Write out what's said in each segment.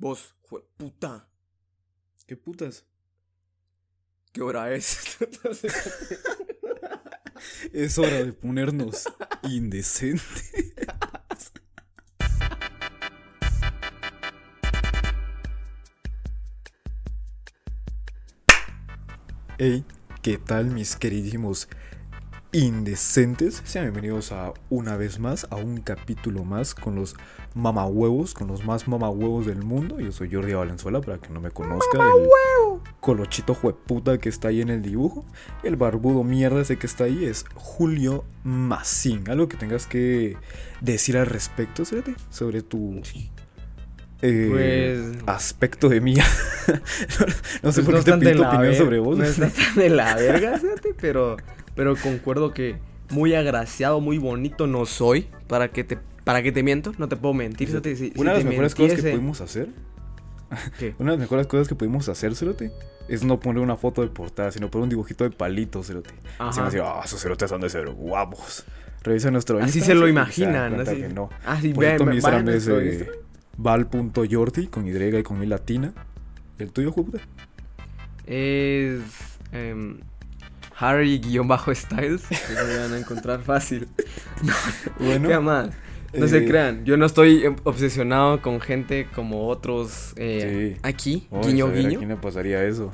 Vos, jue puta. ¿Qué putas? ¿Qué hora es? Es hora de ponernos indecentes. Hey, ¿qué tal mis queridísimos indecentes? Sean bienvenidos a una vez más, a un capítulo más con los mamahuevos, con los más mamahuevos del mundo. Yo soy Jordi Valenzuela, para que no me conozca, el colochito jueputa que está ahí en el dibujo. El barbudo mierda ese que está ahí es Julio Massín. Algo que tengas que decir al respecto, ¿sí? sobre tu eh, Pues- aspecto de mía. no, sé Pues por qué te están de pido opinión sobre vos. No está tan de la verga, fíjate, pero, pero concuerdo que muy agraciado, muy bonito no soy. ¿Para que te, para que te miento? No te puedo mentir. si Una de las mejores cosas que pudimos hacer, ¿Qué? una de las mejores cosas que pudimos hacer, Cerote, es no poner una foto de portada, sino poner un dibujito de palito, Cerote. Así decir, ah, esos cerotes de ser guapos. Revisa nuestro Así Insta, se lo imaginan, así. que no. Así, Por cierto, mi Instagram es eh, Instagram. con Y y con I latina. ¿El tuyo, Juputa? Es em, Harry-Styles. Que lo van a encontrar fácil. Bueno, ¿Qué más? No eh, se crean, yo no estoy em, obsesionado con gente como otros eh, Sí. aquí, oh, guiño saber ¿A guiño. quién le pasaría eso?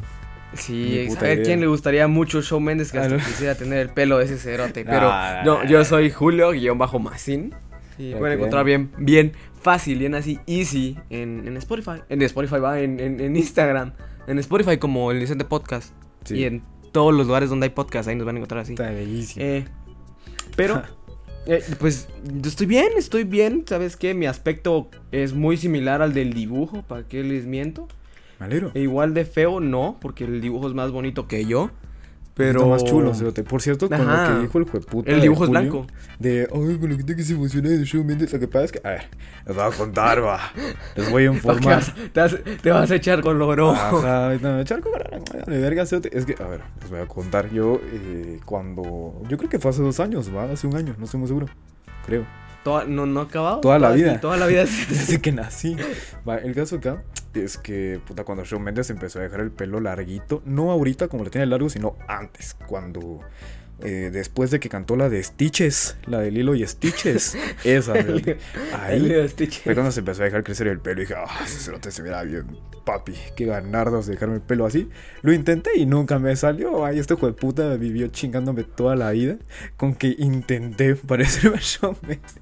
Sí, ¿saber idea. quién le gustaría mucho Shawn Mendes que Ah, hasta no. quisiera tener el pelo de ese cerote? Pero Ah, no, yo soy Julio guion bajo Macín. Y Ok. pueden encontrar bien, bien fácil, bien así, easy en, en Spotify. En Spotify va, en, en, en Instagram. En Spotify como el Vicente Podcast. Sí. Y en todos los lugares donde hay podcast, ahí nos van a encontrar así. Está bellísimo. Eh, pero, eh, pues, yo estoy bien, estoy bien. ¿Sabes qué? Mi aspecto es muy similar al del dibujo, ¿para qué les miento? Me alegro. E igual de feo, no, porque el dibujo es más bonito que yo. Pero. Está más chulo, Cerote. Por cierto, con Ajá. lo que dijo el jueputa. El dibujo es Julio, blanco. De, ay, con la gente que se emociona de Shawn Mendes. Lo que pasa es que, a ver, les voy a contar, va. Les voy a ¿Para qué informar. vas- te, vas, te vas a echar con loro. Ajá, no, charco, de verga, cerote. Es que, a ver, les voy a contar. Yo, eh, cuando. Yo creo que fue hace dos años, va, hace un año, no estoy muy seguro. Creo. Toda- no, no ha acabado. Toda la Toda- vida. sí, Toda la vida. Desde que nací. Va, el caso acá es que, puta, cuando Shawn Mendes empezó a dejar el pelo larguito, no ahorita como lo tiene largo, sino antes, cuando. eh, después de que cantó la de Stitches, la de Lilo y Stitches, esa, cerote. ahí El de Stitch. fue cuando se empezó a dejar crecer el pelo y dije, ah, ese cerote se mira bien, papi, qué ganardas de dejarme el pelo así. Lo intenté y nunca me salió. Ay, este hijo de puta vivió chingándome toda la vida con que intenté parecerme a Shawn Mendes.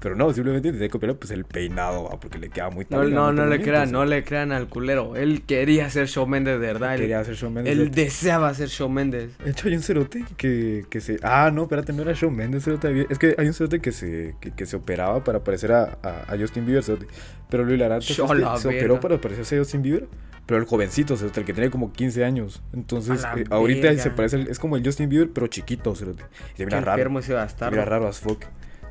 Pero no, simplemente intenté copiar pues el peinado, va, porque le queda muy No, talega, no, muy no le crean, no le crean al culero. Él quería ser Shawn Mendes de verdad. Él, Quería hacer Shawn Mendes. él deseaba ser Shawn Mendes. De hecho, hay un cerote que, que se. Ah, no, espérate, no era Shawn Mendes, cerote. Es que hay un cerote que se, que, que se operaba para parecer a, a, a Justin Bieber, cerote. Pero que Shola, se operó para parecerse a Justin Bieber. Pero el jovencito, el que tiene como 15 años. Entonces, eh, ahorita se parece. Es como el Justin Bieber, pero chiquito, cerote. Y se Qué mira raro. enfermo ese Se mira raro as fuck.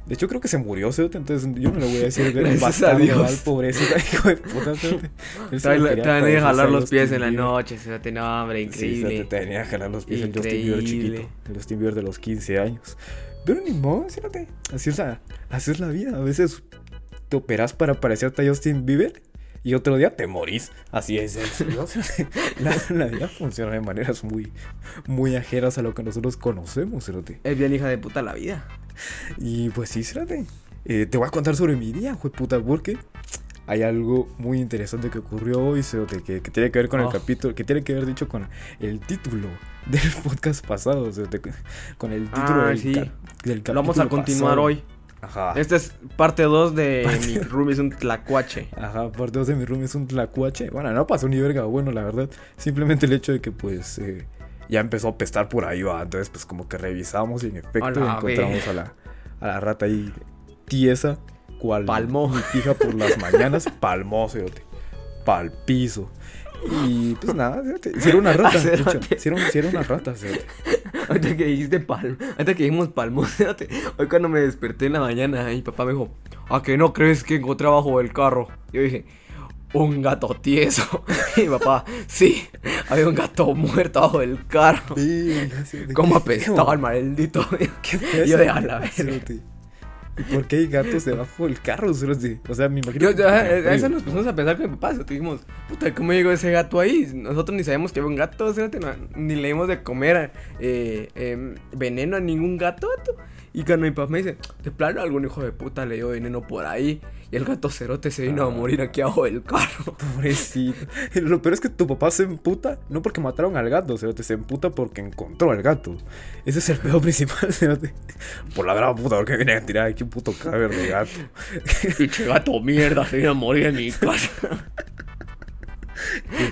De hecho, creo que se murió, cerote. Entonces, yo no le voy a decir Gracias a Dios. pobrecito, hijo de puta, cerote. Te van a- a jalar a los pies en la noche, fíjate, no, hombre, Sí, increíble. se te tenía que jalar los pies el Justin Bieber chiquito. El Justin Bieber de los 15 años. Pero ni modo, fíjate. Así es la, así es la vida. A veces te operas para parecerte a Justin Bieber y otro día te morís. Así es. la, la vida funciona de maneras muy, muy ajenas a lo que nosotros conocemos, fíjate. Es bien hija de puta la vida. Y pues sí, fíjate. Eh, te voy a contar sobre mi día, jue puta, porque hay algo muy interesante que ocurrió hoy, Cerote, que, que tiene que ver con el Oh. capítulo, que tiene que ver, dicho, con el título del podcast pasado, Cerote, con el título Ah, del, sí. ca- del Lo vamos a capítulo continuar pasado. hoy. Ajá. Esta es parte 2 de Mi Room es un tlacuache. Ajá, por dos de mi room es un tlacuache. Bueno, no pasó ni verga, bueno, la verdad. Simplemente el hecho de que, pues, eh, ya empezó a pestar por ahí, va. Entonces, pues, como que revisamos y en efecto A la encontramos a la, a la rata ahí tiesa, cual Palmó. mi hija por las mañanas, palmó, cerote. Pal piso. Y pues nada, si era una rata, de hecho, Cerote. si era, si era una rata, cerote. Ahorita que dijiste palmo, ahorita que dijimos palmo, fíjate, hoy cuando me desperté en la mañana, mi papá me dijo, ¿a que no crees que encontré abajo del carro? Yo dije, un gato tieso. Y mi papá, sí, había un gato muerto abajo del carro. Cerote. ¿Cómo apestaba el maldito? Qué yo de a la verga. ¿Por qué hay gatos debajo del carro? O sea, me imagino. Yo, que- ya, a eso nos pusimos a pensar con mi papá. Dijimos, puta, ¿cómo llegó ese gato ahí? Nosotros ni sabíamos que había un gato, no- ni le dimos de comer eh, em, veneno a ningún gato. Y cuando mi papá me dice, de plano algún hijo de puta le dio veneno por ahí. Y el gato cerote se vino a morir aquí abajo del carro. Pobrecito. Lo peor es que tu papá se emputa, no porque mataron al gato, cerote, se emputa porque encontró al gato. Ese es el peor principal, cerote. Por la gran puta, porque vienen a tirar aquí un puto cadáver de gato. Pinche gato mierda, se vino a morir en mi casa.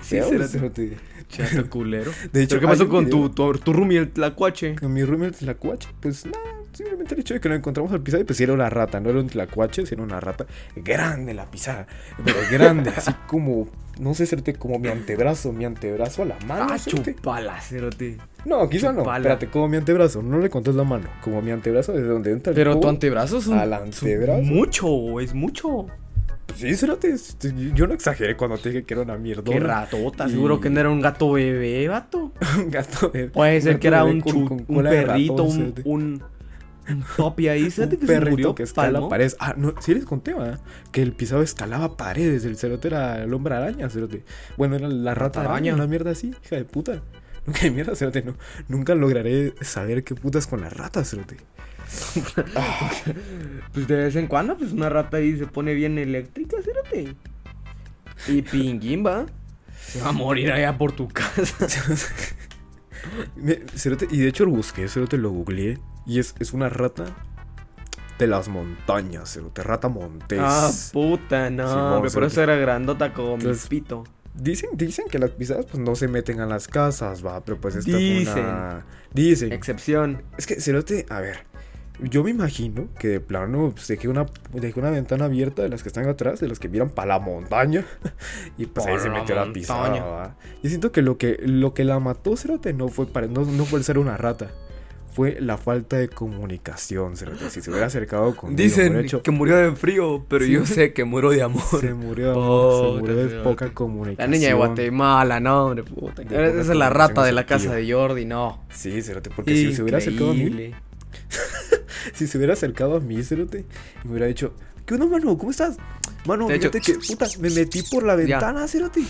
Sí, cerote. Chato culero. De hecho, ¿Pero qué pasó con video- tu, tu, tu roomie, el tlacuache? Con mi roommate la cuache, pues nada, simplemente el hecho de que lo encontramos al pisado, pues sí era una rata, no era un tlacuache, sino una rata grande la pisada, pero grande, así como, no sé, cerote, como mi antebrazo, mi antebrazo a la mano. Ah, cerote. chupala, cerote. No, quizá no, espérate, como mi antebrazo, no le contés la mano, como mi antebrazo desde donde entra el Pero tu antebrazo es un, Al es antebrazo. mucho, es mucho. Sí, cerote, yo no exageré cuando te dije que era una mierda. Qué ratota, Y- seguro que no era un gato bebé, vato. un gato de- Puede ser que era bebé un, con- un perrito, ratón, un. Un, topi ahí, fíjate que se perrito murió, que escala paredes. Ah, no, sí les conté, ¿verdad? Que el pisado escalaba paredes. El cerote era el hombre araña, cerote. Bueno, era la rata Rata araña, una mierda así, hija de puta. Nunca hay mierda, cerote. No, nunca lograré saber qué putas con las ratas, cerote. Pues de vez en cuando, pues una rata ahí se pone bien eléctrica, fíjate. Y pinguín, va. Se va a morir allá por tu casa. Me- cerote, y de hecho lo busqué, cerote, lo googleé. Y es, es una rata de las montañas, cerote. Rata montés. Ah, puta, no. Simón, hombre, por eso era grandota como mi Entonces, pito. Dicen, dicen que las pisadas pues no se meten a las casas, va, pero pues esta fue Dicen. una... Dicen. Excepción. Es que, Cerote, a ver. Yo me imagino que de plano pues, dejé, una, dejé una ventana abierta de las que están atrás, de las que miran para la montaña. y pues ahí Pa' se la metió la montaña. pisada. ¿va? Yo siento que lo que, lo que la mató, Cerote, no fue, para, no, no fue el ser una rata. Fue la falta de comunicación, Cerote. Si se hubiera acercado conmigo, Dicen hecho, que murió de frío, pero Sí. yo sé que murió de amor. se murió, de amor, se murió de poca La comunicación. niña de Guatemala, no, hombre, puta. Esa es la rata de la casa de Jordi, no. Sí, Cerote, porque si se hubiera acercado a mí, si se hubiera acercado a mí, Cerote, me hubiera dicho, ¿qué onda, mano? ¿Cómo estás? Mano, fíjate que, puta, me metí por la Ya. ventana, Cerote.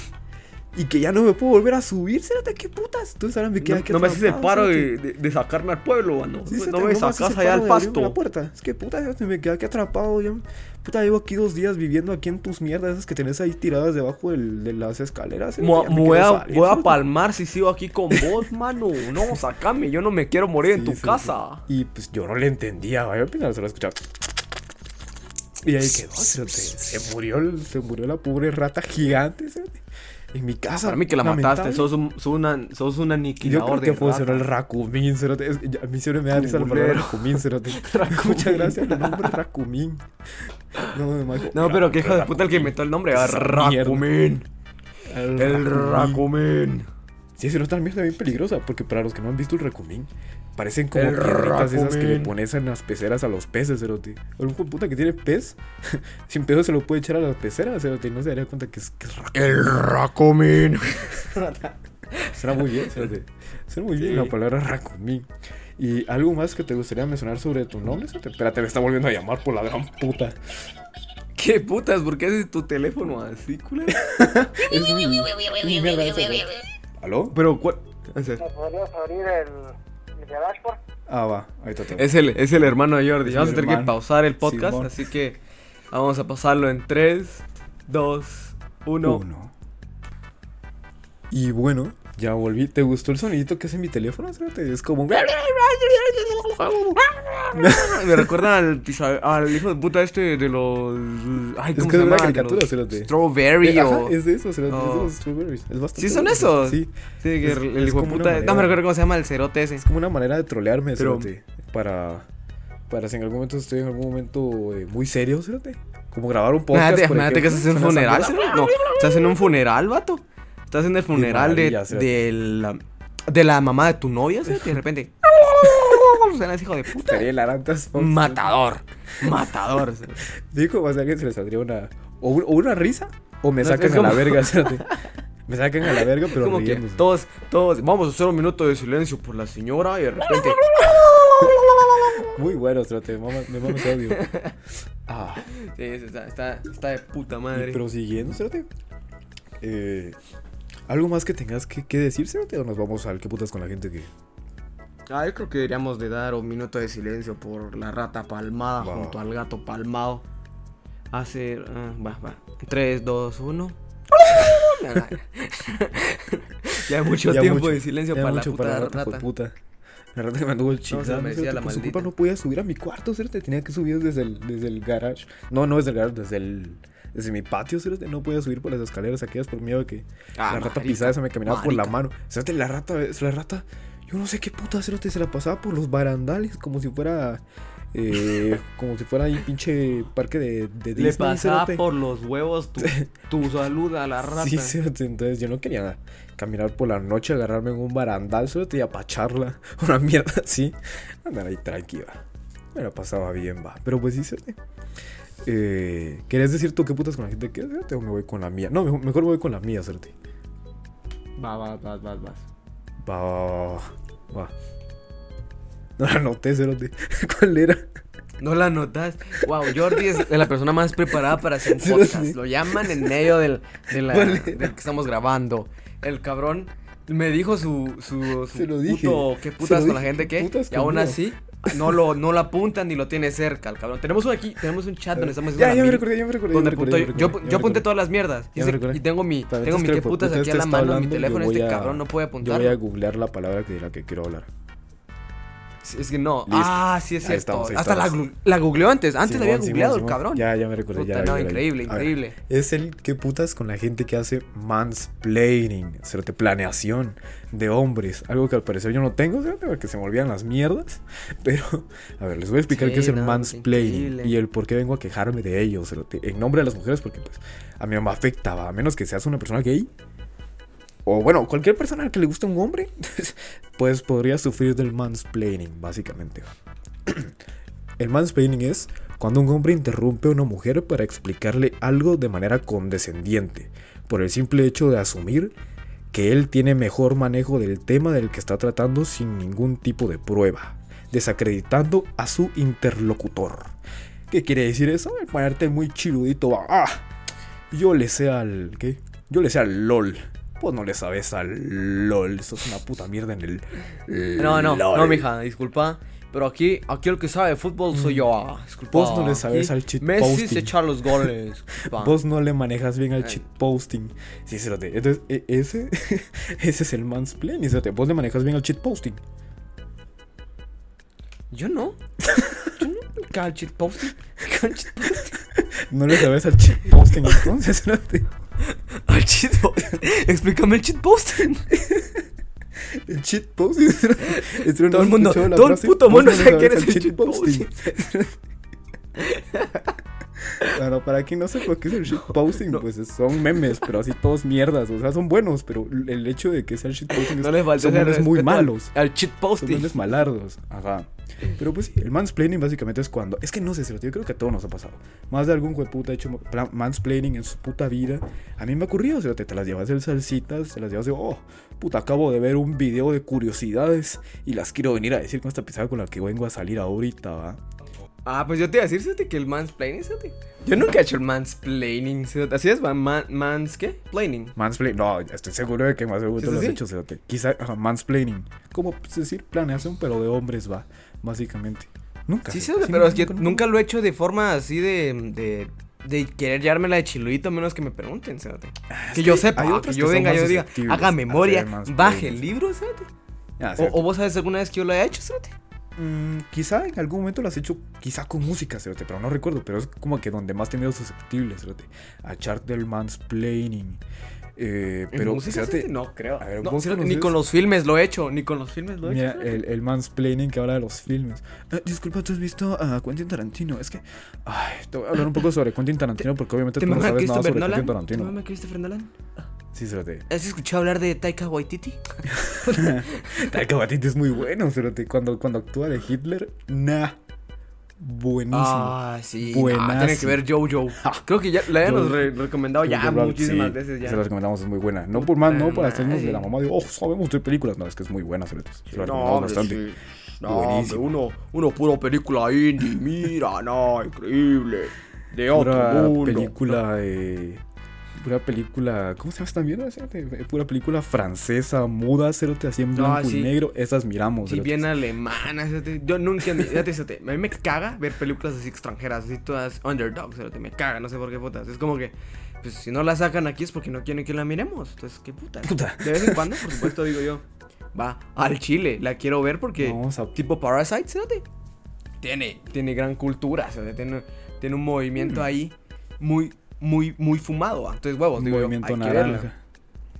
Y que ya no me puedo volver a subir, Cerote, ¿qué putas? Entonces ahora me queda No, aquí no me haces el paro de, de- de sacarme al pueblo, mano. Sí, no no me sacas allá al pasto. la puerta. Es que, puta, me quedé aquí atrapado. Ya, puta, llevo aquí dos días viviendo aquí en tus mierdas, esas que tenés ahí tiradas debajo del- de las escaleras. Mo- me voy a, salir, voy a Cerote. palmar si sigo aquí con vos, mano. No, sacame, yo no me quiero morir en tu casa. Y pues yo no le entendía, vaya, al final solo escuchaba. Y ahí quedó. Se murió, se murió la pobre rata gigante, cerote. En mi casa. Para mí que la mataste, lamentable. sos un, sos una, sos un Yo aniquilador creo que de fue rata. el racumín, cerote. Es- a mí siempre me da risa la palabra racumín, cerote. Muchas gracias, el nombre racumín. No, me imagino- No, pero qué hijo de puta el que inventó el nombre. ah, Esa Racumín. El, El. Racumín. Sí, es una mierda bien peligrosa, porque para los que no han visto el racumín, parecen como piedritas esas que le pones en las peceras a los peces, cerote. Un puta que tiene pez, sin pedo se lo puede echar a las peceras, cerote, no se daría cuenta que es, que es. El Racumín. Suena muy bien, cerote. Suena muy bien Sí. la palabra racumín. ¿Y algo más que te gustaría mencionar sobre tu nombre, cerote? Espérate, me está volviendo a llamar por la gran puta. ¿Qué putas? ¿Por qué haces tu teléfono así, culero? Es mi, mi mierda esa, cerote. ¿Aló? Pero, ¿cuál? O sea, ¿Me podrías abrir el, dashboard? Ah, va, ahí está. Es el, es el hermano de Jordi. Es Vamos a tener que hermano. pausar el podcast, Simón. así que vamos a pasarlo en 3, 2, 1. Uno. Y bueno, ya volví. ¿Te gustó el sonidito que hace mi teléfono? Es como... Me recuerdan al, hijo de puta este de los. Ay, Es ¿cómo que se es una llama? De caricatura, los cerote. Strawberry Ajá, o. es de eso, cerote, es de los strawberries. Es bastante ¿Sí son esos? Sí, Sí, que es- el hijo de una puta. No me recuerdo cómo se llama el cerote ese. es como una manera de trolearme, Pero- cerote. Para... Para si en algún momento estoy en algún momento eh, muy serio, cerote. Como grabar un podcast, Imagínate, que estás en un funeral. No, estás en un funeral, vato. Estás en el funeral de, de la. De la mamá de tu novia, cerote, y de repente. Suena ese hijo de puta. Sería el Arantas Fox. Matador. Matador. cerote. Dijo, o sea, que se les saldría una... O, un- o una risa, o me No, sacan a la verga, cerote. Me sacan a la verga, pero como que todos, todos, vamos a hacer un minuto de silencio por la señora y de repente. Muy bueno, cerote. Me ese audio. Ah, Sí, está, está, está de puta y madre. prosiguiendo, cerote. Eh, ¿Algo más que tengas que, que decir, cerote? ¿O nos vamos al qué putas con la gente que. Ah, yo creo que deberíamos de dar un minuto de silencio por la rata palmada junto al gato palmado. Hace... ah, va, va. 3, 2, 1. ya mucho Ya tiempo mucho- de silencio para la mucho puta para la rata. rata, puta. La rata me anduvo el se merecía la por su culpa no podía subir a mi cuarto, cerote. Tenía que subir desde el, desde el garage. No, no desde el garage, desde el. Desde mi patio, cerote. No podía subir por las escaleras aquellas por miedo de que Ah, la rata pisada se me caminaba por la mano. Cerote, la rata, la rata. Yo no sé qué puta cerote se la pasaba por los barandales como si fuera. Eh, como si fuera ahí pinche parque de, de Le Disney. pasaba cerote. por los huevos tu, tu salud a la rata. Sí, cerote, entonces yo no quería caminar por la noche, agarrarme en un barandal, cerote, y apacharla. Una mierda así. Andar ahí tranquila. Me la pasaba bien, va. Pero pues sí, cerote. Eh, ¿Querías decir tú qué putas con la gente que cerote, o me voy con la mía? No, mejor, mejor me voy con la mía, cerote. Va, va, va, va, va. Va, va, va, va. No la noté, cerote. ¿Cuál era? No la notas. Wow, Jordi es la persona más preparada para hacer Sí, podcast. sí. Lo llaman en medio del, de la- ¿Cuál del que estamos grabando. El cabrón me dijo su, su, su Se lo dije. puto, qué Se putas lo con la dije, gente ¿qué Y aún así, no lo, no lo apuntan ni lo tiene cerca, el cabrón. Tenemos un aquí, tenemos un chat donde estamos Ya, haciendo ya me recordé, ya me recordé. donde apunto- yo, yo me apunté todas las mierdas. Y, ese- y tengo mi, tengo mi qué putas aquí a la mano. Mi teléfono yo este cabrón no puede Yo apuntar. voy a googlear la palabra de la que quiero hablar. Es que no. Listo. Ah, sí es Ahí cierto. estamos, Hasta la, googleó antes. Antes la había Simón, Simón, googleado el cabrón. Ya, ya me recordé. Puta, ya, no, increíble, ver, increíble. Es el que putas con la gente que hace mansplaining, planeación de hombres. Algo que al parecer yo no tengo, ¿cierto? porque se me olvidan las mierdas. Pero, a ver, les voy a explicar Sí, qué es el no, mansplaining increíble. y el por qué vengo a quejarme de ello, cerote, en nombre de las mujeres, porque pues a mí no me afecta, ¿va? a menos que seas una persona gay. O bueno, cualquier persona que le guste un hombre, pues podría sufrir del mansplaining, básicamente. El mansplaining es cuando un hombre interrumpe a una mujer para explicarle algo de manera condescendiente, por el simple hecho de asumir que él tiene mejor manejo del tema del que está tratando sin ningún tipo de prueba, desacreditando a su interlocutor. ¿Qué quiere decir eso? El ponerte muy chiludito, va, ah, yo le sé al... ¿qué? Yo le sé al LOL. Pues no le sabes al LOL, eso es una puta mierda en el... No, no, LOL. no, mija, disculpa. Pero aquí, aquí el que sabe de fútbol soy yo. ah, Disculpa. Vos no le sabes al cheat Messi posting. se echa los goles. Vos no le manejas bien al cheat posting. Sí, se lo te- Entonces, e- ese, ese es el mansplaining. cerote. Vos le manejas bien al cheat posting. Yo no. Yo no. cago el cheat posting. Cheat. No le sabes al cheat posting entonces. cerote. Al cheat posting. Explícame el cheat posting. El cheat posting. Este Todo el mundo, todo el puto "Vos mundo sabe quién sabes es al el cheat posting. Bueno, para quien no sepa qué es el shitposting, No. pues son memes, pero así todos mierdas. O sea, son buenos, pero el hecho de que sea el shitposting No es, son memes muy malos. Al cheat Son memes malardos. Ajá. Pero pues sí, el mansplaining básicamente es cuando. Es que no sé, si yo creo que a todos nos ha pasado. Más de algún hueputa ha hecho pla- mansplaining en su puta vida. A mí me ha ocurrido, o sea, te, te las llevas de salsitas, te las llevas de. Oh, puta, acabo de ver un video de curiosidades y las quiero venir a decir con esta pisada con la que vengo a salir ahorita, ¿va? Ah, pues yo te iba a decir, fíjate que el mansplaining, fíjate. Yo nunca he hecho el mansplaining, fíjate. Así es, man, man- mans, ¿qué? Plaining. Mansplaining, no, estoy seguro de que más seguro ¿Sí, te lo has sí? hecho, cerote. Quizá, ajá, mansplaining. ¿Cómo pues, decir planeación, pero de hombres, va, básicamente. Nunca. Sí, sí, pero es que nunca, nunca lo he hecho de forma así de. de de querer llevármela de chiludito a menos que me pregunten, fíjate. que yo sepa, hay que yo que son venga, yo diga, haga memoria, baje el libro, fíjate. Ah, O, vos sabes alguna vez que yo lo he hecho, fíjate. Mm, quizá en algún momento lo has hecho, quizá con música, cerote, pero no recuerdo. Pero es como que donde más te miedo susceptible, cerote. A echarte el mansplaining. Eh, ¿En pero, cerote, fíjate? no creo. a ver, No, ¿vos fíjate, ni con los filmes lo he hecho, ni con los filmes lo he Mira, hecho. el, el mansplaining que habla de los filmes. Eh, disculpa, ¿tú has visto a Quentin Tarantino? Es que. Ay, te voy a hablar un poco sobre Quentin Tarantino porque obviamente ¿Te tú no sabes nada sobre Nolan? Quentin ¿Te Tarantino. mama Christopher Nolan? Sí, cerote. ¿Has escuchado hablar de Taika Waititi? Taika Waititi es muy bueno, cerote. Cuando, cuando actúa de Hitler, nah. Buenísimo. Ah, sí. Buenazo. no, tiene que ver Jojo. Creo que ya la habíamos re- recomendado ya Rabbit, muchísimas sí, veces ya. Se la recomendamos, es muy buena. No por más, no para hacernos de la mamá de, oh, sabemos de películas. No, es que es muy buena, cerote. Se la No, recomendamos hombre, bastante. sí. No, Buenísimo. uno, uno puro película indie, mira, no, increíble. De otro Pura mundo. película de. Pura película. ¿Cómo se llama esta mierda? Cerote? Pura película francesa, muda, cerote, así en blanco sí. y negro. Esas miramos. Sí, cerote. bien alemana. Yo nunca, fíjate, fíjate, a mí me caga ver películas así extranjeras, así todas underdogs, fíjate, me caga, no sé por qué putas. Es como que, pues si no la sacan aquí es porque no quieren que la miremos. Entonces, qué puta. Puta. De vez en cuando, por supuesto, digo yo, va al chile, la quiero ver porque, Vamos a- tipo Parasite, fíjate, tiene, tiene gran cultura, tiene, tiene un movimiento ahí muy, muy, muy fumado. ah. Entonces, huevos, digo movimiento hay que verla. naranja.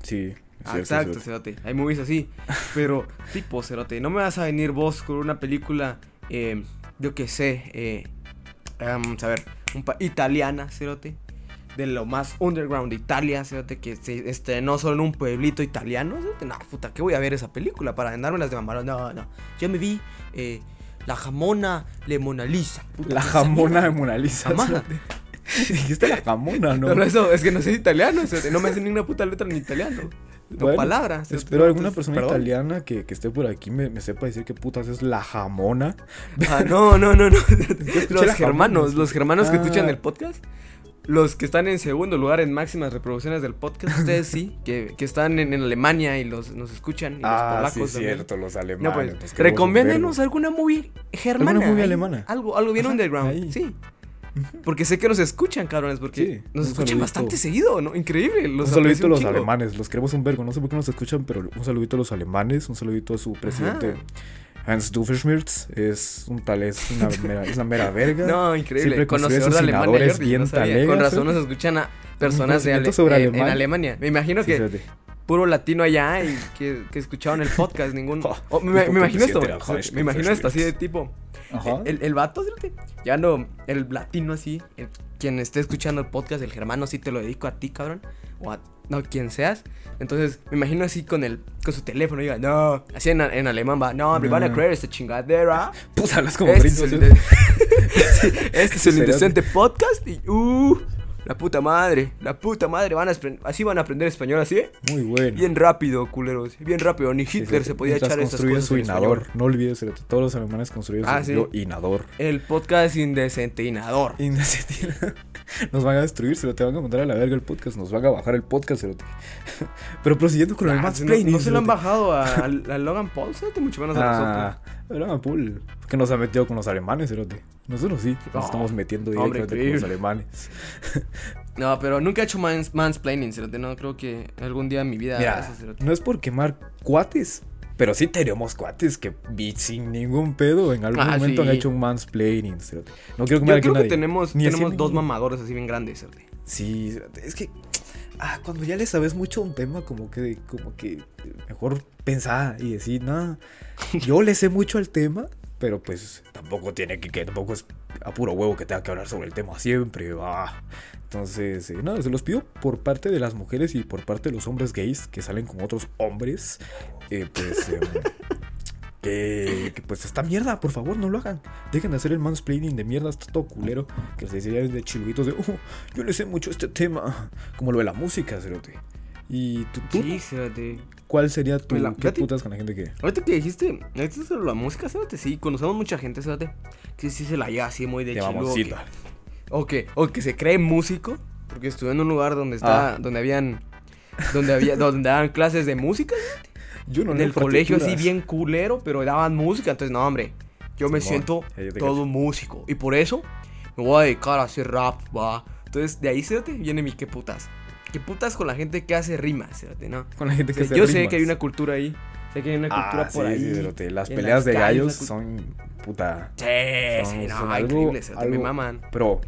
Sí. Ah, exacto, cerote. Cerote. Hay movies así. Pero, tipo, Cerote, no me vas a venir vos con una película, eh, yo qué sé, eh, vamos a ver, un pa- italiana, Cerote. De lo más underground de Italia, Cerote, que se estrenó solo en un pueblito italiano. Cerote. No, puta, ¿qué voy a ver esa película para vendarme las de mamá? No, no. Yo me vi eh, La jamona le Mona Lisa. Puta, La jamona de. Mona Lisa. Jamás. Dijiste la jamona, ¿no? No, eso, es que no sé italiano, no me sé ni una puta letra en italiano. No Bueno, palabras. Espero alguna persona perdón. italiana que, que esté por aquí me, me sepa decir qué putas es la jamona. Ah, no, no, no, no. Los germanos, los germanos que Ah. escuchan el podcast. Los que están en segundo lugar en máximas reproducciones del podcast, ustedes sí, que, que están en, en Alemania y los, nos escuchan. Y los Ah, sí, polacos también. cierto, los alemanes. No, pues, recomiéndenos un alguna movie germana. ¿Alguna movie ahí, alemana? Algo, algo bien Ajá, underground, ahí. sí. Porque sé que nos escuchan, cabrones, porque Sí, nos escuchan saludito. bastante seguido, ¿no? Increíble. Los Un saludito a los alemanes, los queremos un vergo. No sé por qué nos escuchan, pero un saludito a los alemanes, un saludito a su presidente Hans Doofenshmirtz. Es un tal, es una mera, es una mera verga. No, increíble. Siempre Conocedor de Alemania, bien no Con razón nos escuchan a personas de Ale- eh, en. Alemania. Me imagino Sí, que. Puro latino allá y que, que escuchaban el podcast, ningún... Oh, Oh, me, imagino esto, me imagino esto así de tipo... Ajá. El, el vato, fíjate, ya no, el latino así, el- quien esté escuchando el podcast, el germano, sí te lo dedico a ti, cabrón, o a, no, quien seas. Entonces, me imagino así con el, con su teléfono, diga, no, así en, en alemán va, no, me van a creer esta chingadera. Puta, hablas como Este es, el ¿sí? Sí, este es el indecente podcast y, uh, la puta madre, la puta madre, van a, así van a aprender español, así, ¿eh? Muy bueno. Bien rápido, culeros, bien rápido, ni Hitler se podía echar esas cosas su en español. inador. No olvides, todos los alemanes construyen Ah, su sí. inador. El podcast indecente inador. Nos van a destruir, se lo te van a mandar a la verga el podcast. Nos van a bajar el podcast, cerote. Pero prosiguiendo con el Ah, mansplaining. no, no se lo han bajado a, a- a Logan Paul, ¿sabes? mucho menos a Ah, Logan Paul. Que nos ha metido con los alemanes, cerote. Nosotros sí. Nos No, estamos metiendo hombre, directamente con los alemanes. nosotros. No, pero nunca he hecho mans mansplaining, cerote. No creo que algún día en mi vida Mira, eso, no es por quemar cuates. Pero sí tenemos cuates que vi sin ningún pedo en algún Ah, momento han sí. hecho un mansplaining, cerote. No quiero Yo quemar aquí creo que nadie. tenemos, Ni así tenemos ni- dos mamadores así bien grandes. Sí, es que ah, cuando ya le sabes mucho a un tema, como que, como que mejor pensar y decir, no, yo le sé mucho al tema, pero pues tampoco tiene que, que tampoco es a puro huevo que tenga que hablar sobre el tema siempre. Entonces, eh, nada, se los pido por parte de las mujeres y por parte de los hombres gays que salen con otros hombres, eh, pues... em, que, que, pues esta mierda, por favor, no lo hagan. Dejen de hacer el mansplaining de mierda, está todo culero. Que les decía de chiluitos de, oh, yo le sé mucho este tema. Como lo de la música, cerote. Y tú, tú, Sí, cerote. ¿cuál sería tu la- qué putas con la gente que? Ahorita que dijiste, ahorita sobre la música, cerote, sí, conocemos mucha gente, cerote. Que sí se la lleva así muy de mamoncita. O que, o que se cree músico, porque estuve en un lugar donde está, Ah. donde habían, donde había, donde daban clases de música, Yo no en leo el colegio así bien culero, pero daban música, entonces no, hombre, yo me Simón, siento te todo músico, y por eso me voy a dedicar a hacer rap, va, entonces de ahí, cerote, viene mi qué putas, qué putas con la gente que hace rimas, cerote, ¿no? Con la gente O que sea, se yo sé rimas. que hay una cultura ahí, sé que hay una cultura Ah, por sí, ahí. sí, cerote. Las peleas de calles, gallos son puta. Sí, son- sí, no, son algo- increíble, cerote, me algo- maman. Pero,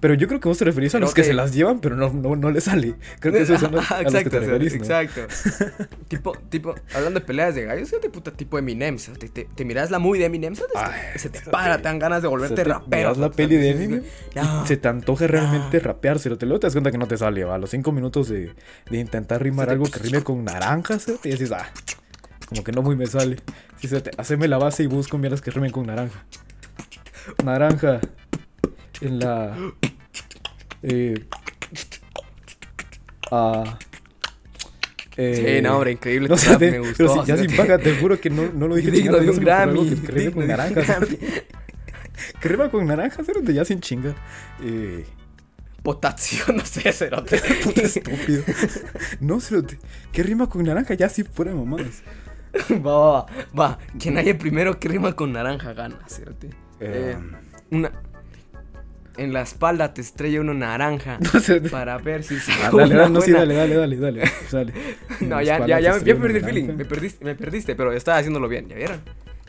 pero yo creo que vos te referís a los que se las llevan, pero no, no, no les sale. Creo que esos son los, a los que te referís, ¿no? Exacto. tipo, tipo, hablando de peleas de gallos, cerote, puta, tipo Eminem, cerote, te, te miras la movie de Eminem, Ay, se te para, te dan ganas de volverte te rapero. miras la peli de Eminem y se te antoja realmente rapear, pero te luego te das cuenta que no te sale, va. A los cinco minutos de, de intentar rimar te- algo que rime con naranja, cerote, y dices, ah, como que no muy me sale. Haceme la base y busco mierdas que rimen con naranja. Naranja en la... Eh, ah, Eh, Sí, no, hombre, increíble. No, rap, te- me gustó. pero si- ya sin paga, te juro que no, no lo dije Digno de un Grammy. Que, digno con naranja. Rima con naranja, cerote, ya sin chinga. Eh, Potasio, no sé, cerote. puta estúpido. No, cerote. ¿Qué rima con naranja? Ya sí fuera mamadas. va, va, va, va. Quien haya primero que rima con naranja gana, cerote. Eh, Eh, una... En la espalda te estrella uno naranja No sé. para ver si Ah, saco dale, dale, no, sí, dale, dale, dale, dale, dale. No, ya, ya, ya, me- perdí el feeling. Me perdiste, me perdiste, pero estaba haciéndolo bien, ¿ya vieron?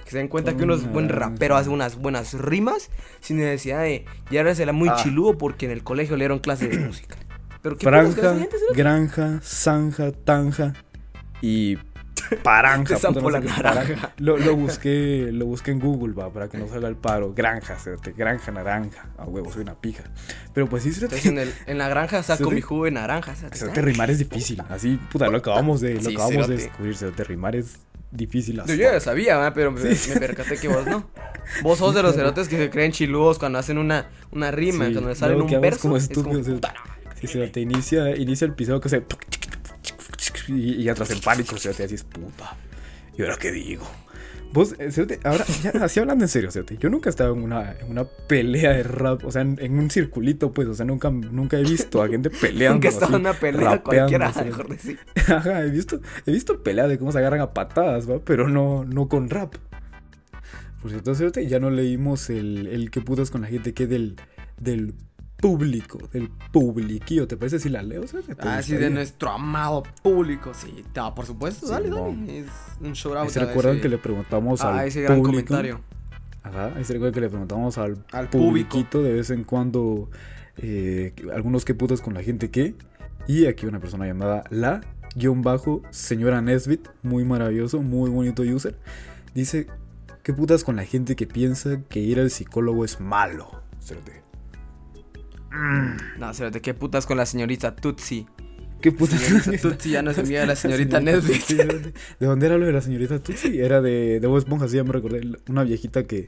Que se den cuenta que uno es buen Una rapero, hace unas buenas rimas sin necesidad de llevársela muy Ah. chiludo porque en el colegio le dieron clases de música. Pero ¿qué Franja, granja, zanja, tanja y paranja. Te puta, no sé la naranja. Lo, lo busqué, lo busqué en Google, va, para que no salga el paro. Granja, cerote, granja, naranja. A huevo, soy una pija. Pero pues sí, Entonces cerote, en, el- en la granja saco mi jugo de naranja. cerote, rimar es difícil. Así, puta, lo acabamos de, lo Sí, acabamos de descubrir, cerote, rimar es difícil. Yo ya fuck. sabía, ¿verdad? pero me, Sí, me percaté que vos no. Vos sos de los cerotes que se creen chiludos cuando hacen una, una rima, Sí, cuando le salen un verso. como es como. Sí, cerote, inicia, inicia el episodio que se... Y, y atrás en pánico, cerote, así es puta. ¿Y ahora qué digo? Vos, eh, cerote, ahora, ya, así hablando en serio, cerote, yo nunca he estado en una, en una pelea de rap, o sea, en, en un circulito, pues, o sea, nunca, nunca he visto a gente peleando. Nunca he estado en una pelea cualquiera, mejor decir. Ajá, he visto, he visto peleas de cómo se agarran a patadas, ¿va? Pero no, no con rap. Por cierto, cerote, ya no leímos el, el que putas con la gente que del, del público, del publiquillo. ¿Te parece si la leo? Ah, sí, de nuestro amado público. Sí, por supuesto, dale, dale. Es un shout out. ¿Se recuerdan ese- que le preguntamos a al ese gran público? comentario? Ajá, ahí se recuerda que le preguntamos al, Al publiquito de vez en cuando eh, algunos que putas con la gente que. Y aquí una persona llamada la guion bajo señora Nesbit, muy maravilloso, muy bonito user. Dice, ¿qué putas con la gente que piensa que ir al psicólogo es malo? Cerote. No, espérate, qué putas con la señorita Tutsi. ¿Qué putas con la Señorita Tutsi ya no es amiga de la señorita cerote. ¿De dónde era lo de la señorita Tutsi? Era de, de Bob Esponja, sí, ya me recordé. Una viejita que,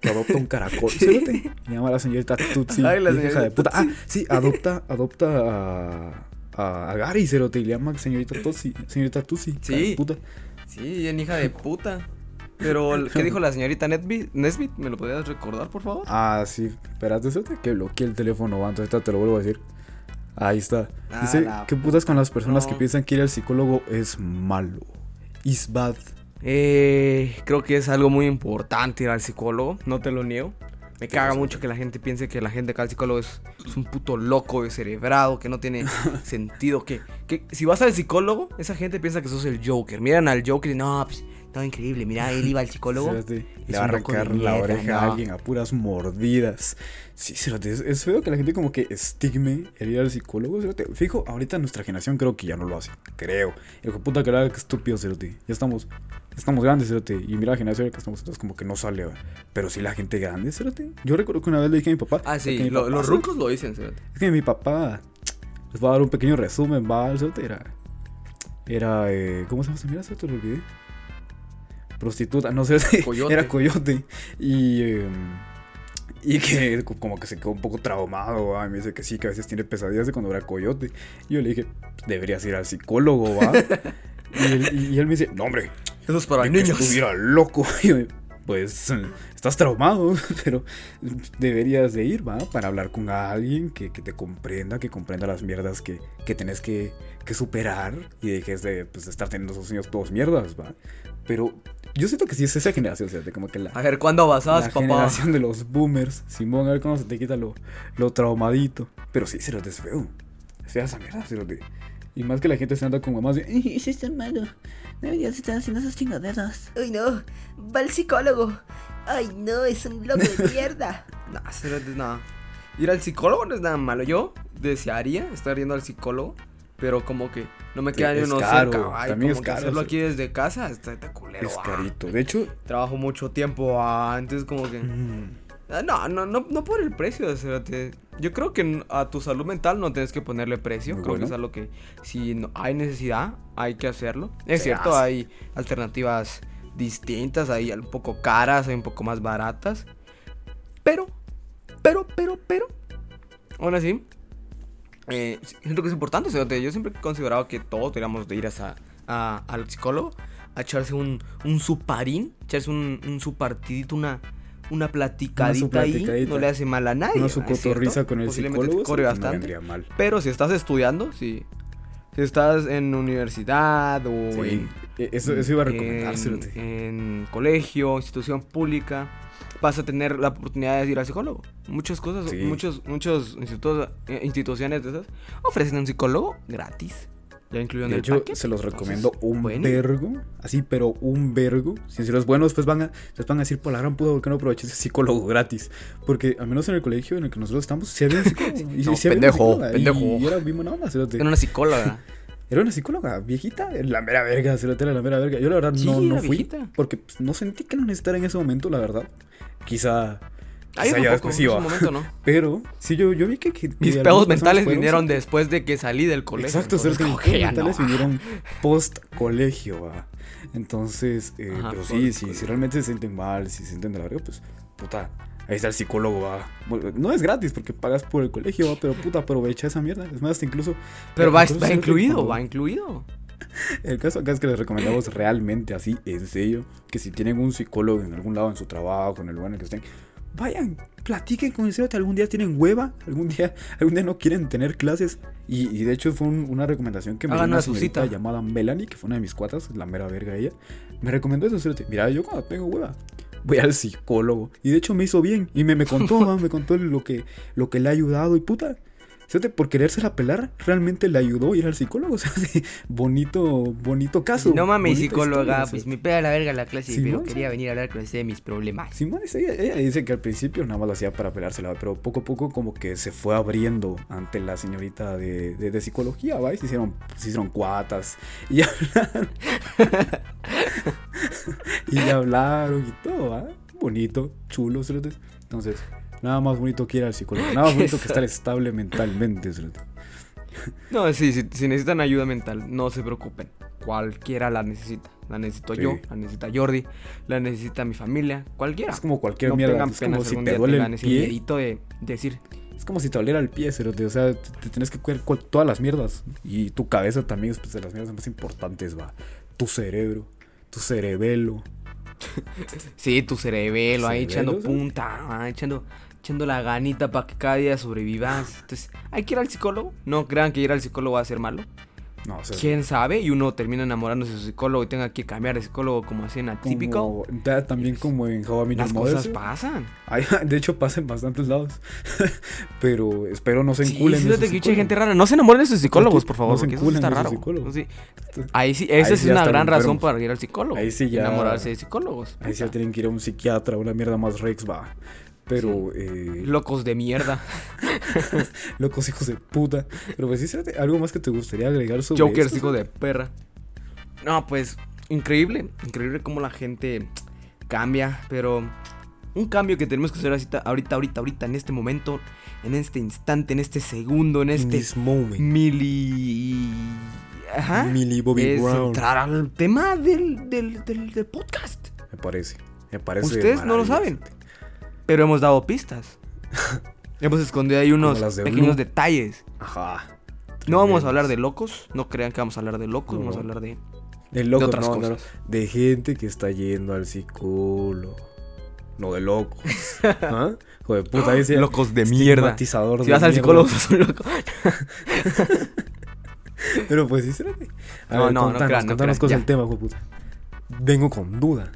que adopta un caracol. cerote. Se llama la señorita Tutsi. Ay, la señorita de puta. Ah, sí, adopta, adopta a, Gary, cerote. Y le llama señorita Tutsi. Señorita Tutsi. Sí. Puta. Sí, en hija de puta. Pero, ¿qué dijo la señorita Nesbit? Nesbit? ¿Me lo podrías recordar, por favor? Ah, sí. Espérate, que bloqueé el teléfono. va, Entonces ahorita te lo vuelvo a decir. Ahí está. Ah, Dice, la ¿qué putas con las personas que piensan que ir al psicólogo es malo? Is bad. Eh, creo que es algo muy importante ir al psicólogo, no te lo niego. Me caga mucho que la gente piense que la gente va al psicólogo es, es un puto loco descerebrado, que no tiene sentido. Que, que si vas al psicólogo, esa gente piensa que sos el Joker. Miran al Joker y no, pues, todo increíble. Mira, él iba al psicólogo. Es Le va a arrancar la mierda, oreja a alguien a puras mordidas. Sí, es, es feo que la gente como que estigme el ir al psicólogo. Fijo, ahorita nuestra generación creo que ya no lo hace. Creo. El puta que era que estúpido, cerote. Ya estamos, estamos grandes, cerote. Y mira la generación que estamos entonces como que no sale. ¿va? Pero sí la gente grande, cerote. Yo recuerdo que una vez le dije a mi papá. Ah, sí, mi lo- papá, los rucos lo dicen, cerote. Es que mi papá. Les voy a dar un pequeño resumen, va, cerote. Era. Era. Eh, ¿Cómo se llama mierda? Cerote, lo olvidé. Prostituta, no sé. Coyote. Era coyote. Y. eh, y que como que se quedó un poco traumado, ¿va? Y me dice que sí, que a veces tiene pesadillas de cuando era coyote. Y yo le dije, deberías ir al psicólogo, ¿va? y, él, y él me dice, no, hombre, Eso es para ni que niños. estuviera loco. Y yo, pues estás traumado, pero deberías de ir, ¿va? Para hablar con alguien que, que te comprenda, que comprenda las mierdas que, que tenés que, que superar y dejes de pues, estar teniendo esos sueños todos mierdas, ¿va? Pero yo siento que sí es esa generación, ¿cierto? Como que la, A ver, ¿cuándo vas, la papá? generación de los boomers. Simón, a ver cómo se te quita lo, lo traumadito. Pero sí, se lo es feo. Es fea esa mierda, se Y más que la gente se anda como más de... "Ey, Eso está malo. No deberías estar haciendo esas chingaderas. Uy, no. Va al psicólogo. Ay, no, es un loco de mierda. No, cerote, no. Ir al psicólogo no es nada malo. Yo desearía estar yendo al psicólogo, pero como que no me Sí, queda ni es uno caro, cerca. Ay, también es que caro, hacerlo aquí desde casa está, está culero. Es ah. carito. De hecho... Trabajo mucho tiempo ah, antes como que... mm, Ah, No, no, no, no por el precio. Yo creo que a tu salud mental no tienes que ponerle precio. Muy creo que es algo que si no- hay necesidad, hay que hacerlo. Es Se cierto, hace. hay alternativas distintas, hay un poco caras, hay un poco más baratas. Pero, pero, pero, pero, aún así, eh, siento que es importante. o sea, te- yo siempre he considerado que todos deberíamos de ir a, a- al psicólogo a echarse un, un suparín, echarse un, un su partidito, una, una platicadita ahí. No le hace mal a nadie. Una su ¿no es cierto? cotorriza con el psicólogo. corre no bastante. vendría mal. Pero si estás estudiando, si, si estás en universidad o Sí, en, eso, eso iba a recomendárselo. en, en colegio, institución pública, vas a tener la oportunidad de ir al psicólogo. Muchas cosas, Sí. muchos, muchos institutos, eh, instituciones de esas ofrecen un psicólogo gratis. Ya incluido en De el hecho, paquete. se los Entonces, recomiendo un vergo. Así, pero un vergo. Si, si los buenos pues van a, les van a decir por la gran puta, ¿por qué no aproveché ese psicólogo gratis? Porque al menos en el colegio en el que nosotros estamos, sí había un psicólogo. Y, No, sí había una pendejo, psicóloga, y- pendejo. Y, era bien buena onda. Era una psicóloga. Era una psicóloga viejita, la mera verga, cerote, era la mera verga. Yo la verdad Sí, no, no fui. viejita. Porque pues, no sentí que lo necesitara en ese momento, la verdad. Quizá. Ahí quizá un ya poco, después en iba. ese momento, ¿no? Pero sí, yo, yo vi que. Mis pedos mentales fueron, vinieron después de que salí del colegio. Exacto, entonces, que mis ya mentales no. vinieron post colegio, va. Entonces, eh, Ajá, pero post sí, si, realmente se sienten mal, si se sienten de la verga, pues, puta, ahí está el psicólogo, va. No es gratis porque pagas por el colegio, va, pero puta, aprovecha esa mierda. Es más, incluso. Pero va, incluso va incluido, va incluido. El caso acá es que les recomendamos realmente así, en serio, que si tienen un psicólogo en algún lado, en su trabajo, en el lugar en el que estén, vayan, platiquen con el cerote, algún día tienen hueva, algún día, algún día no quieren tener clases. Y, y de hecho fue un- una recomendación que me dio una señorita llamada Melanie, que fue una de mis cuatas, la mera verga ella. Me recomendó eso. Mira, yo cuando tengo hueva, voy al psicólogo. Y de hecho me hizo bien. Y me, me contó, va, me contó lo que, lo que le ha ayudado. Y puta, Por querérsela pelar, realmente le ayudó a ir al psicólogo. O sea, sí, bonito, bonito caso. No mames, psicóloga, historia, pues me pega la verga la clase, Sí, pero quería venir a hablar con usted de mis problemas. Simón, ella, ella dice que al principio nada más lo hacía para pelársela, pero poco a poco como que se fue abriendo ante la señorita de, de, de psicología, ¿va? Y se hicieron, se hicieron cuatas y hablaron. y hablaron y todo, ¿va? Bonito, chulo. Entonces, nada más bonito que ir al psicólogo, nada más bonito que estar estable mentalmente. No, sí, si, si necesitan ayuda mental, no se preocupen. Cualquiera la necesita. La necesito yo, Sí. la necesita Jordi, la necesita mi familia, cualquiera. Es como cualquier no mierda, es como si te duele el pie. de decir, Es como si te doliera el pie, cerote. O sea, te, te tienes que cuidar todas las mierdas. Y tu cabeza también es pues, de las mierdas más importantes, va. Tu cerebro, tu cerebelo. sí, tu cerebelo ahí echando Cerebelo, ¿sí? punta, ah, echando, echando la ganita para que cada día sobrevivas. Entonces, hay que ir al psicólogo. No crean que ir al psicólogo va a ser malo. No, o sea, ¿Quién sabe? Y uno termina enamorándose de su psicólogo y tenga que cambiar de psicólogo como así en atípico. también como en How I Met Las cosas ¿sí? pasan. De hecho, pasa en bastantes lados. Pero espero no se Sí, enculen. de fíjate que mucha gente rara. No se enamoren de sus psicólogos, por favor, No se porque eso sí enculen está raro. psicólogos. Sí. Ahí sí, esa Ahí es sí una gran razón para ir al psicólogo. Ahí sí ya- Enamorarse de psicólogos. Ahí sí ya tienen que ir a un psiquiatra, una mierda más rex, va. Pero, eh, Locos de mierda. locos hijos de puta. Pero pues sí, algo más que te gustaría agregar sobre Jokers, esto? hijo de perra. No, pues, increíble. Increíble cómo la gente cambia. Pero un cambio que tenemos que hacer ahorita, ahorita, ahorita, en este momento, en este instante, en este segundo, en este this moment. mili. Ajá. Millie Bobby es Brown. entrar al tema del, del, del, del podcast. Me parece. Me parece. Ustedes no lo saben. Pero hemos dado pistas. hemos escondido ahí unos de pequeños detalles. Ajá. No vamos a hablar de locos. No crean que vamos a hablar de locos. No, Vamos a no. hablar de. De locos, otras no, no, no. cosas. De gente que está yendo al psicólogo. No de locos. ¿Ah? Joder, puta, ese Locos de mierda. Si de vas al psicólogo, sos un loco. Pero pues sí, será que. A No, ver, no, no contanos, crean, no contanos crean, cosas del tema, hijo de puta. Vengo con duda.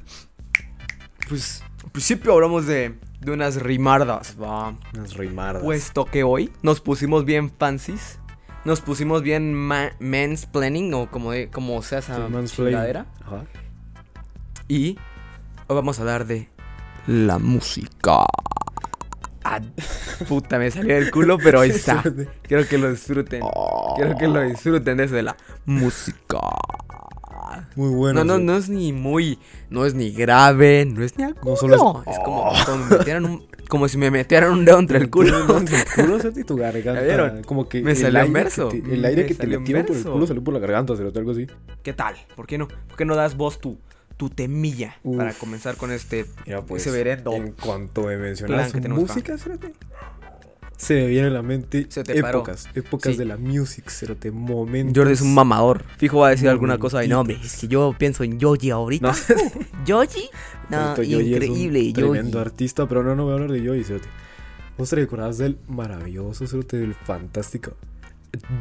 Pues, al principio hablamos de, de unas rimardas, va. Unas rimardas. Puesto que hoy nos pusimos bien fancies. Nos pusimos bien ma mansplaining, o como, de- como sea esa Sí. Ajá. Y hoy vamos a hablar de la música. Ah, puta, me salió del culo, pero ahí está. Quiero que lo disfruten. Quiero que lo disfruten desde la música. Muy bueno. no, no, no es ni muy. No es ni grave, no es ni agudo. solo es- es como, como, me metieran un- como si me metieran un dedo entre el culo. Entre el culo, tu garganta. ¿Ya vieron? Como que Me el salió aire un que verso. te- el aire Me que te metieron por el culo salió por la garganta, o algo así. ¿Qué tal? ¿Por qué no? ¿Por qué no das vos tu, tu temilla Uf. para comenzar con este Mira, pues. severendo En cuanto me mencionas música. Se me viene a la mente Se te paró. épocas, épocas Sí. de la music, cerote, momentos. Jordi es un mamador. Fijo va a decir alguna cosa y no, hombre. Es que yo pienso en Yoji ahorita. No, ¿Yoji? No, Yoyi es un increíble, Tremendo Yoji. artista, pero no, no voy a hablar de Yoyi, cerote. ¿Vos te recordás del maravilloso, cerote, del fantástico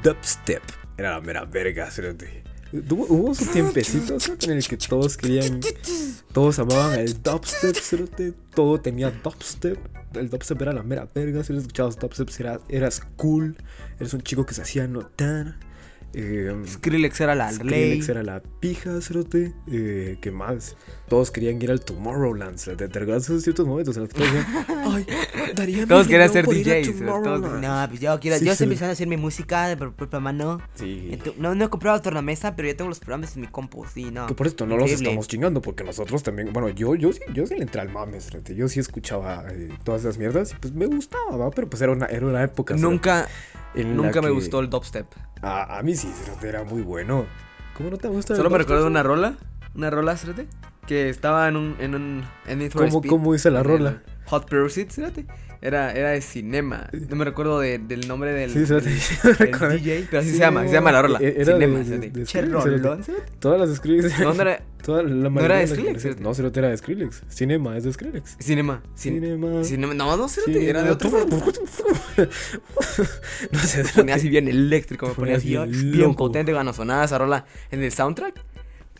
dubstep? Era la mera verga, cerote. Hubo su tiempecito en el que todos querían, todos amaban el dubstep, cerote. Todo tenía dubstep. El dubstep era la mera verga. Si lo escuchabas dubstep, eras, eras cool. Eres un chico que se hacía notar. Eh, Skrillex era la ley. Skrillex era la pija, cerote. Eh, ¿Qué más? Todos querían ir al Tomorrowland. ¿Te recuerdas esos ciertos momentos en los que todos decían, ay, daría Todos querían ser DJs, cerote, todos- Tomorrowland". No, pues yo quiero. Sí, yo sí. empezando a hacer mi música de propia mano. Sí. No, no he comprado tornamesa, pero ya tengo los programas en mi compu. Sí, no. Que por esto no los estamos chingando, porque nosotros también, bueno, yo, yo, sí, yo sí le entré al mame, cerote. Yo sí escuchaba eh, todas esas mierdas y pues me gustaba, ¿va? Pero pues era una, era una época. Nunca, nunca me que- gustó el dubstep. A, a mí sí, era muy bueno. ¿Cómo no te gusta? el Solo me recuerdo una rola. Una rola, fíjate. Que estaba en un. En un en ¿Cómo- cómo dice la rola? Hot Pursuit, fíjate. Era, era de cinema. No me recuerdo de- del nombre del, Sí, cerote, del- del. DJ, pero así Sí, se llama, se llama la rola. e- era de- cinema, de- de Skrillex, rolón, cerote. fíjate. Todas las de Skrillex. No, no era Toda la No era de Skrillex, ¿cierto? No, cerote era de Skrillex. Cinema es de Skrillex. cinema. cin- Cinema. cinema. No, no, Cinema. era de otro. no sé, ponía así bien eléctrico, me ponía así bien potente cuando sonaba esa rola en el soundtrack.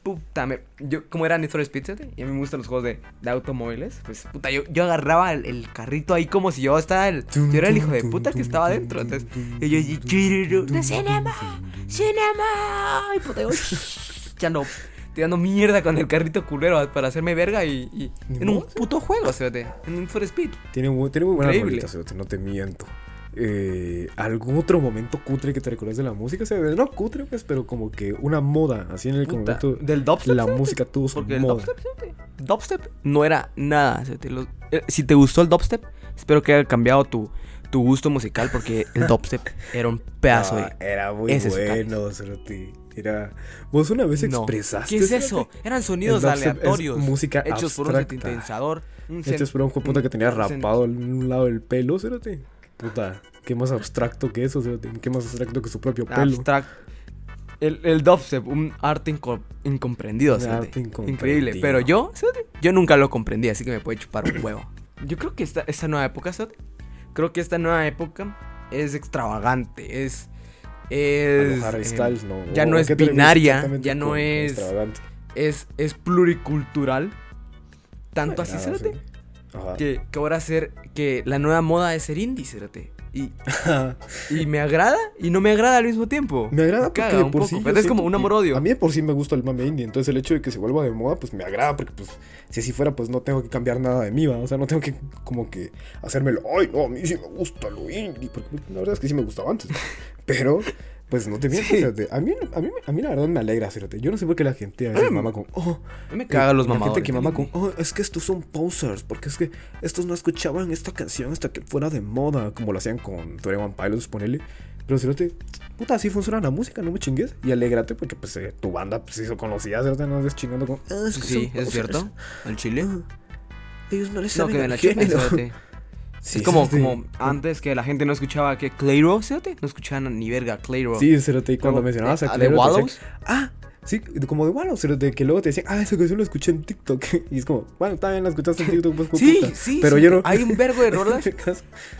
Puta, me, yo, como era Need for Speed, y a mí me gustan los juegos de, de automóviles, pues, puta, yo, yo agarraba el, el carrito ahí como si yo estaba el, yo era el hijo de puta que estaba adentro, entonces, y yo, y- cinema, cinema, y puta, yo, echando, tirando mierda con el carrito culero para hacerme verga y, en un puto juego, ¿sabes? En Need for Speed. Tiene, tiene muy buenas Increíble. no te miento. Eh, ¿Algún otro momento cutre que te recuerdes de la música? O sea, no cutre, pues, pero como que una moda, así en el Puta, momento. del dubstep, La ¿sabes? música tuvo su Porque el moda. dubstep, fíjate, dubstep no era nada. los- eh, si te gustó el dubstep, espero que haya cambiado tu, tu gusto musical porque el dubstep era un pedazo Ah, de... era muy ese bueno, cerote. Era. Vos una vez No. expresaste. ¿Qué es eso? Eran sonidos El aleatorios. música hechos por un abstracta. sintetizador. Un Hechos por un puta que tenía rapado en un lado del pelo, cerote. Puta, qué más abstracto que eso. Qué más abstracto que su propio pelo. abstract. El, el dubstep, un arte inco- incomprendido. Un arte incomprendido. Increíble. Pero yo, fíjate, yo nunca lo comprendí, así que me puede chupar un huevo. Yo creo que esta, esta nueva época, fíjate, creo que esta nueva época es extravagante, es... Es Harry eh, no. ya ¿O no es binaria, ya no es- es, es pluricultural. Tanto así, sí. Ajá. que, que ahora ser, que la nueva moda es ser indie, fíjate. Y, y me agrada y no me agrada al mismo tiempo. Me agrada Me porque caga de un por poco, sí. yo pero es como un amor-odio. A mí de por sí me gusta el mame indie. Entonces el hecho de que se vuelva de moda, pues me agrada. Porque pues si así fuera, pues no tengo que cambiar nada de mí, ¿va? O sea, no tengo que como que hacérmelo. Ay, no, a mí sí me gusta lo indie. Porque pues, la verdad es que sí me gustaba antes. Pero, pues no te miento. Sí. fíjate, A, mí, a, mí, a mí la verdad me alegra, fíjate. Yo no sé por qué la gente a veces mama con. Oh, me cagan los la mamadores. gente que mama con, oh, es que estos son posers, porque es que estos no escuchaban esta canción hasta que fuera de moda, como lo hacían con Tony One Pilots, ponele. Pero si no te, puta, así funciona la música, no me chingues. Y alégrate porque pues eh, tu banda pues, se hizo conocida, ¿cierto? No estés chingando con, "Ah, es que Sí, son es posers". cierto. El chile. Ellos no les No, saben que me al la género. fíjate. Sí, es como, sí, sí. como antes que la gente no escuchaba que Clairo, fíjate, no escuchaban ni verga Clairo. Sí, cerote, cuando mencionabas a eh, Clairo, The te decían, Wallows. ah, sí, como de Wallows, cerote, que luego te decían, ah, esa canción la escuché en TikTok. Y es como, bueno, también la escuchaste en TikTok, pues, Sí, puta. sí, Pero yo no. hay un vergo de rolas.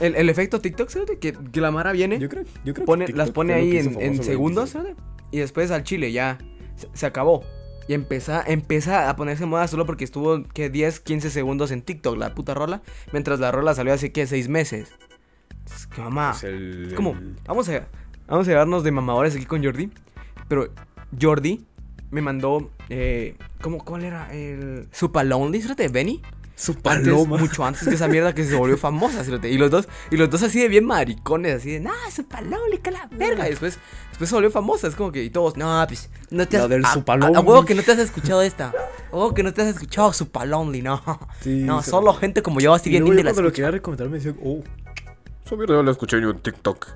El, el efecto TikTok, fíjate, que, que la Mara viene, yo creo, yo creo pone, que las pone lo ahí que en, en lo de segundos, fíjate, y después al chile ya se, se acabó. Y empieza, empieza a ponerse en moda solo porque estuvo, que 10, 15 segundos en TikTok, la puta rola, mientras la rola salió hace, que 6 meses. Es que mamá... Es el- Es como, vamos a, vamos a llevarnos de mamadores aquí con Jordi. Pero Jordi me mandó, eh, ¿cómo, ¿cuál era? El Super Lonely, fíjate, Benny. Su Antes, paloma. mucho antes que esa mierda que se volvió famosa. Y los dos, y los dos así de bien maricones, así de, nah, Super Lonely, que la verga. Y después, después se volvió famosa, es como que, y todos, no, pues, no te La has, del a- Super a- a, Lonely. huevo que no te has escuchado esta. A huevo que no te has escuchado Super Lonely, no. Sí, no, solo gente como yo, así Y bien indie yo la cuando lo quería recomendar me decían, oh, esa mierda la escuché yo en TikTok.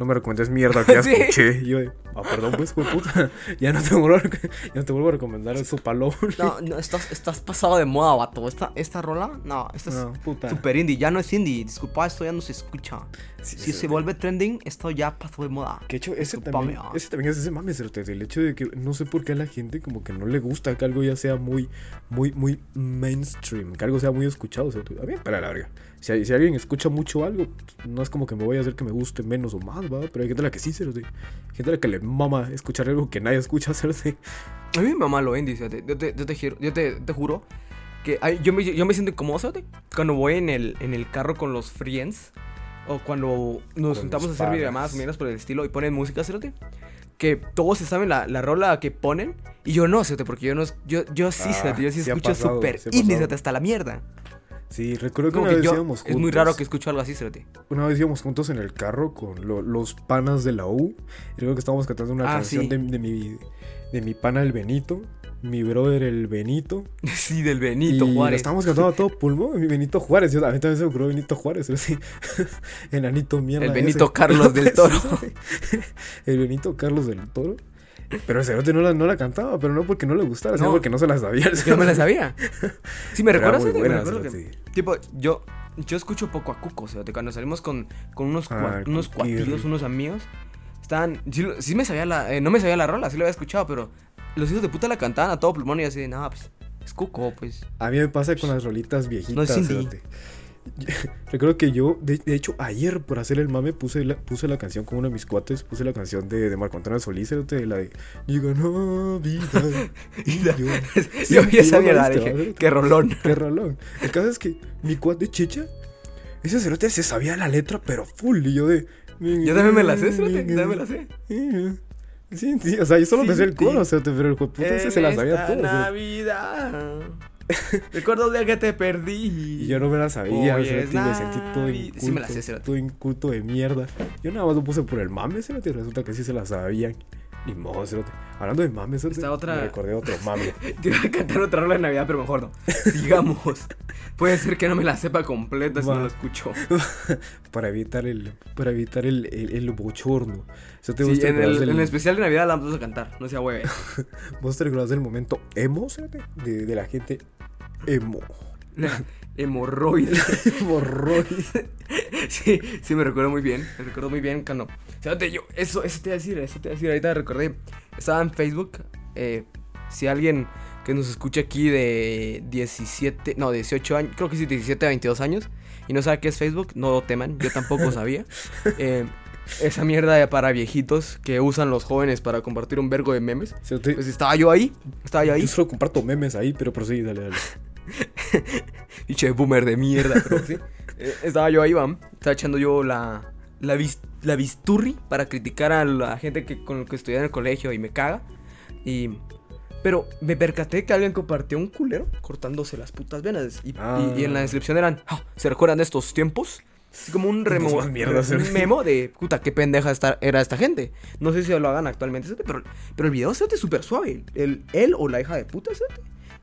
No me recomiendes mierda que ya Sí. escuché. Yo, ah, perdón, pues, de puta. Ya no te vuelvo a, ya no te vuelvo a recomendar eso, palo. No, no, estás, estás pasado de moda, vato. Esta, esta rola, no, esta es puta. super indie. Ya no es indie. Disculpa, esto ya no se escucha. Sí, si sí, se vuelve trending, esto ya pasó de moda. Que hecho, ese también, ah. ese también es ese mame, El hecho de que no sé por qué a la gente como que no le gusta que algo ya sea muy, muy, muy mainstream, que algo sea muy escuchado. A mí, para la verga. Si, si alguien escucha mucho algo, no es como que me voy a hacer que me guste menos o más, va. Pero hay gente a la que sí, cerote. Gente a la que le mama escuchar algo que nadie escucha, cerote. A mí me mama lo indie, fíjate. Yo te, yo te, giro- yo te, te juro que ay, yo, me, yo me siento incómodo, fíjate, Cuando voy en el, en el carro con los friends o cuando nos Con juntamos a hacer videollamadas o mierdas por el estilo y ponen música, fíjate. Que todos se saben la, la rola que ponen y yo no, fíjate, porque yo no, yo, yo sí, Ah, yo sí sí escucho súper sí indie, hasta la mierda. Sí, recuerdo que Como una que vez yo, íbamos es muy juntos. raro que escucho algo así, fíjate. Una vez íbamos juntos en el carro con lo- los panas de la U. Creo que estábamos cantando una Ah, canción sí. de, de mi, de mi pana el Benito. Mi brother el Benito. Sí, del Benito y lo Juárez. estábamos cantando a todo pulmón. Mi Benito Juárez. Yo, a mí también se me ocurrió Benito Juárez. sí. Enanito mierda. El Benito ese. Carlos del Toro. el Benito Carlos del Toro. Pero el cerote no la, no la cantaba, pero no porque no le gustara, sino No. porque no se la sabía. no me la cerote. sabía. Sí, me recuerdas, cerote. Tipo, yo, yo escucho poco a Cuco, o sea, de cuando salimos con, con unos, Ah, unos cuatillos, unos amigos, estaban, sí, me sabía la, eh, no me sabía la rola, sí lo había escuchado, pero los hijos de puta la cantaban a todo pulmón y así de, nada, pues, es Cuco, pues. A mí me pasa con las rolitas viejitas. No es cerote. Recuerdo que yo, de, de hecho, ayer por hacer el mame puse la, puse la canción con uno de mis cuates, puse la canción de, de Marco Antonio Solís, la de Llega Navidad. y yo yo ¿sí lo mierda, viste, dije, qué rolón. Qué rolón. El caso es que mi cuate Chicha, ese cerote se sabía la letra, pero full. Y yo de. Yo también me la sé, cerote, yo también me la sé. Sí, sí, o sea, yo solo Sí, me sé el sí. coro, cerote, pero el puta ese se la sabía todo. Navidad. Recuerdo el día que te perdí. Y yo no me la sabía, Hoy es me sentí todo inculto, Sí me la sé, cerote. todo inculto de mierda. Yo nada más lo puse por el mame, cerote, y resulta que sí se la sabían. Ni modo. Hablando de mame, cerote, Esta otra- me recordé otro mame. Te iba a cantar otra rola de Navidad, pero mejor no. Digamos. Puede ser que no me la sepa completa si Va. no la escucho. para evitar el, para evitar el, el, el bochorno. Eso te Sí, gusta en el, del, en el especial de Navidad la vamos a cantar, no sea hueve. ¿Vos te recordás del momento emo, cerote? De, de la gente emo. Hemorroide. Hemorroides. Sí, sí, me recuerdo muy bien. Me recuerdo muy bien cuando. Fíjate, yo, eso, eso te iba a decir, eso te iba a decir. Ahorita recordé. Estaba en Facebook. eh, si alguien que nos escucha aquí de 17, no, 18 años, creo que sí, 17 a 22 años, y no sabe qué es Facebook, no lo teman, yo tampoco sabía. Eh, esa mierda de para viejitos que usan los jóvenes para compartir un vergo de memes. Pues estaba yo ahí, estaba yo ahí. yo solo comparto memes ahí, pero prosigue, dale, dale. Pinche boomer de mierda, pero sí. Eh, estaba yo ahí, vam. Estaba echando yo la, la, vis- la bisturri para criticar a la gente que, con la que estudié en el colegio y me caga. Y. Pero me percaté que alguien compartió un culero cortándose las putas venas. Y, y- Ah. y en la descripción eran. "Ah, ¿Se recuerdan de estos tiempos? Así como un remo, un memo de puta, qué pendeja esta- era esta gente. No sé si lo hagan actualmente, pero, pero el video se súper suave. El, él o la hija de puta, ¿sabes?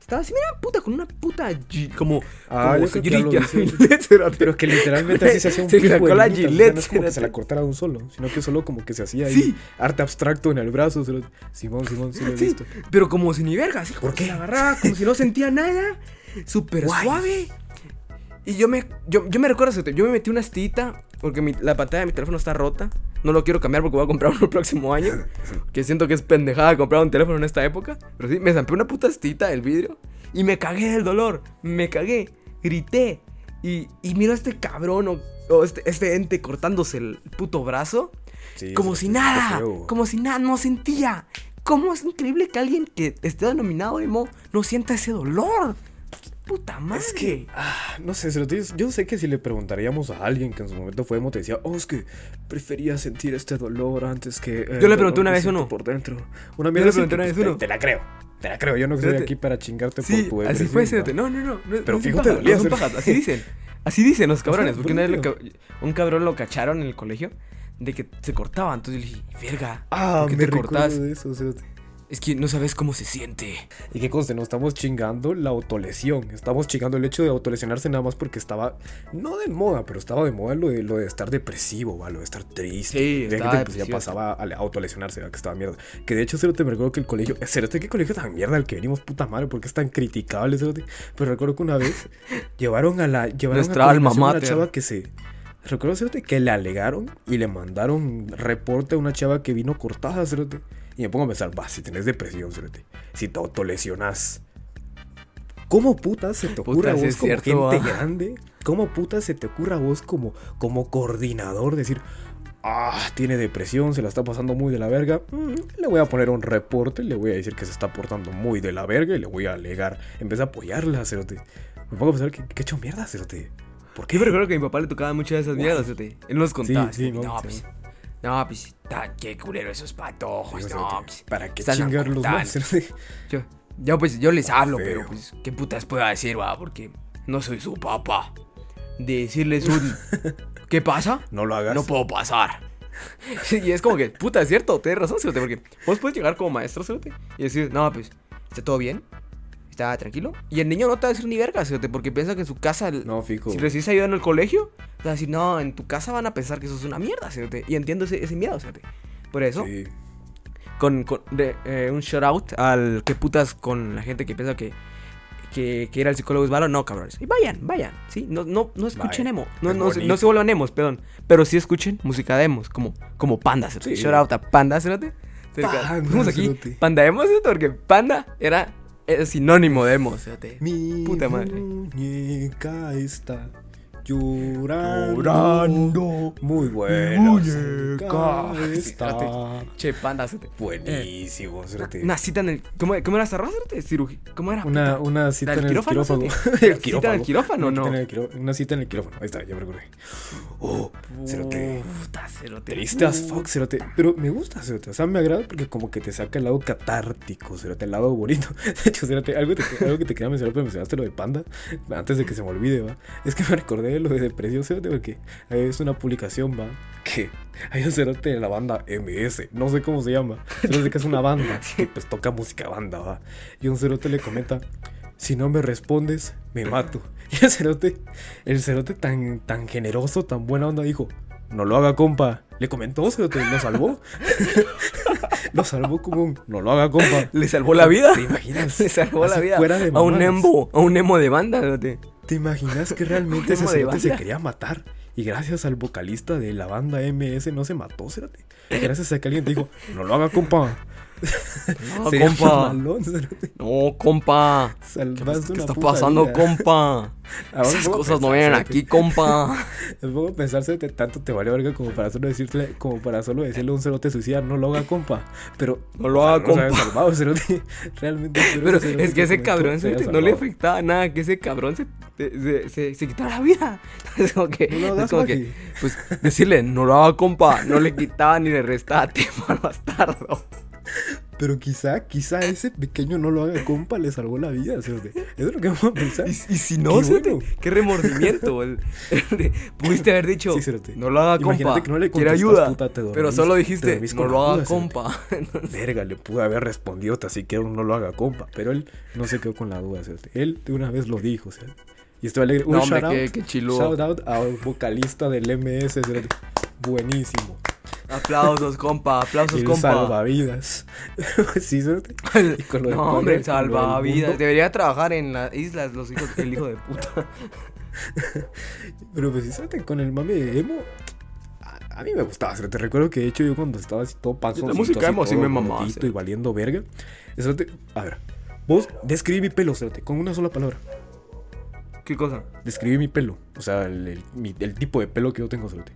Estaba así, mira, puta, con una puta gi- como. Ah, como grilla. Pero que literalmente así se hacía un pico de la Gillette, no es como que se la cortara de un solo, sino que solo como que se hacía ahí Sí. arte abstracto en el brazo. Simón, Simón, sí lo he visto. pero como si ni verga, así como ¿Por que qué? la agarraba, como si no sentía nada. Súper suave. Y yo me, yo, yo me recuerdo, yo me metí una astillita porque mi- la pantalla de mi teléfono está rota. No lo quiero cambiar porque voy a comprar uno el próximo año. Que siento que es pendejada comprar un teléfono en esta época. Pero sí, me zampé una puta astillita del vidrio. Y me cagué del dolor. Me cagué. Grité. Y, y miro a este cabrón o, o este, este ente cortándose el puto brazo. Sí, Como si nada, feo. como si nada, no sentía. ¿Cómo es increíble que alguien que esté denominado emo no sienta ese dolor? Puta madre. Es que, ah, no sé, se lo yo sé que si le preguntaríamos a alguien que en su momento fue emo, te decía, oh, es que prefería sentir este dolor antes que... Yo le pregunté una vez uno. Por dentro. Una le mierda así pregunté que, una pues, vez te- uno. Te la creo, te la creo. Yo no estoy Fíjate. aquí para chingarte Sí, por tu así fue. No, no, no. no Pero no te dolía, no son cerote. pajas, Así dicen. Así dicen los cabrones. Porque una vez lo ¿por ca- un cabrón lo cacharon en el colegio de que se cortaba. Entonces yo le dije, verga. Ah, ¿por qué me te cortas? de eso. Es que no sabes cómo se siente. Y qué conste, no estamos chingando la autolesión. Estamos chingando el hecho de autolesionarse nada más porque estaba, no de moda, pero estaba de moda lo de, lo de estar depresivo, ¿va? lo de estar triste. Sí, gente pues, ya pasaba a autolesionarse, ¿va? que estaba mierda. Que de hecho, Cerote, me recuerdo que el colegio, Cerote, ¿qué colegio tan mierda el que venimos, puta madre? porque es tan criticable, Cerote? Pero recuerdo que una vez llevaron a la, llevaron Nuestra a alma a una mater. chava que se... Recuerdo, Cerote, que le alegaron y le mandaron reporte a una chava que vino cortada, Cerote. Y me pongo a pensar, va, si tenés depresión, Cerote, si te autolesionas, ¿cómo putas se te ocurre Puta, a vos como cierto, gente grande? ¿Cómo putas se te ocurre a vos como, como coordinador decir, ah, tiene depresión, se la está pasando muy de la verga? Mm, le voy a poner un reporte, le voy a decir que se está portando muy de la verga y le voy a alegar. Empecé a apoyarla, Cerote. Me pongo a pensar que, que he hecho mierda, Cerote. ¿Por qué? Yo recuerdo que a mi papá le tocaba muchas de esas mierdas, fíjate. Él nos contaba. sí, no, sí. pues. No, pues. ta- qué culero esos patojos. No, pues. ¿Para qué ocultando. Cerote? Yo, yo, pues, yo les hablo, Feo. pero pues, ¿qué putas puedo decir, va? Porque no soy su papá. De decirles un. ¿Qué pasa? No lo hagas. No puedo pasar. Y es como que, puta, es cierto, tienes razón, Cerote, porque vos puedes llegar como maestro, Cerote, y decir, no, pues, ¿está todo bien? ¿Está tranquilo? Y el niño no te va a decir ni verga, Cerote, porque piensa que en su casa, No, fijo. si recibes ayuda en el colegio, te va a decir, no, en tu casa van a pensar que eso es una mierda, Cerote. Y entiendo ese, ese miedo, Cerote. Por eso, Sí. con, con- de, eh, un shout out al que putas con la gente que piensa que, que, que ir al psicólogo es malo. No, cabrones. Y vayan, vayan. ¿sí? No, no, no escuchen emo. No, no, se- no se vuelvan emos, perdón. Pero sí escuchen música de emos, como, como Panda. ¿sí? Sí. Shout out a Panda. Panda, Fuimos aquí. Panda porque Panda era, era sinónimo de emo. ¿sí? Mi Puta madre. muñeca está llorando. Llorando. Muy buena. muñeca. está. Che, Panda. Buenísimo, cerote. Una cita en el. ¿Cómo, cómo era esa raza? ¿Cirugi- ¿Cómo era? Una, una cita ¿Del en el quirófano, quirófano. El ¿Cita en el quirófano, no? Una cita en el quirófano. Ahí está, ya me recordé. Oh, cerote. Puta, cerote. Triste as fuck, cerote. Pero me gusta, cerote. O sea, me agrada porque como que te saca el lado catártico, cerote. El lado bonito. De hecho, cerote, algo, te- algo que te quería mencionar, pero mencionaste lo de Panda. Antes de que se me olvide, va. Es que me recordé de lo de depresión, cerote, porque es una publicación, va. Que hay un cerote de la banda MS. No sé cómo se llama. Solo sé que es una banda que pues toca música banda, va. Y un cerote le comenta. Si no me respondes, me mato. Y el cerote, el cerote tan, tan generoso, tan buena onda, dijo, no lo haga, compa. Le comentó, cerote, lo salvó. lo salvó como un, no lo haga, compa. Le salvó la vida. ¿Te imaginas? Le salvó la vida. fuera de a un emo, a un emo de banda, cerote. ¿Te imaginas que realmente ese cerote se quería matar? Y gracias al vocalista de la banda MS no se mató, cerote. Gracias a que alguien te dijo, no lo haga, compa. No, Sería compa. No, compa. ¿Qué, está pasando, vida. compa? Ahora Esas cosas no vienen aquí, compa. Me pongo a pensar, cerote, tanto te vale verga como para solo decirle, como para solo decirle a un cerote suicida, no lo haga, compa. Pero No lo haga, compa. salvado, cerote. Realmente. Pero cerote es que ese cabrón se no le afectaba nada que ese cabrón se, se, se, se quitara la vida. Es como que, No es como que pues decirle, no lo haga, compa. No le quitaba ni le restaba tiempo al bastardo. Pero quizá, quizá ese pequeño no lo haga, compa, le salvó la vida. Eso es lo que vamos a pensar. Y, y si no, Qué bueno. qué remordimiento. el- el de- pudiste haber dicho, Sí, no lo haga, Imagínate compa. que no le quiere ayuda. puta, te dormís- pero solo te dijiste, no lo haga, cerote. compa. Verga, le pudo haber respondido siquiera un no lo haga, compa. Pero él no se quedó con la duda. Él de una vez lo dijo. Y estoy alegre. Un No, hombre, shout qué- out. qué chiludo. Shout out al vocalista del MS. Buenísimo. Aplausos, compa. Aplausos, El compa. salvavidas. sí, cerote. Y con lo de No, Panda, hombre, salvavidas. Debería trabajar en las islas, los hijos, el hijo de puta. Pero pues sí, cerote, con el mame de emo. A, a mí me gustaba, cerote. Recuerdo que de hecho yo cuando estaba así todo panzoncito, música así emo sí me mamaba, y valiendo verga. Cerote, a ver. Vos describí mi pelo, cerote, con una sola palabra. ¿Qué cosa? Describí mi pelo. O sea, el, el- mi- el tipo de pelo que yo tengo, cerote.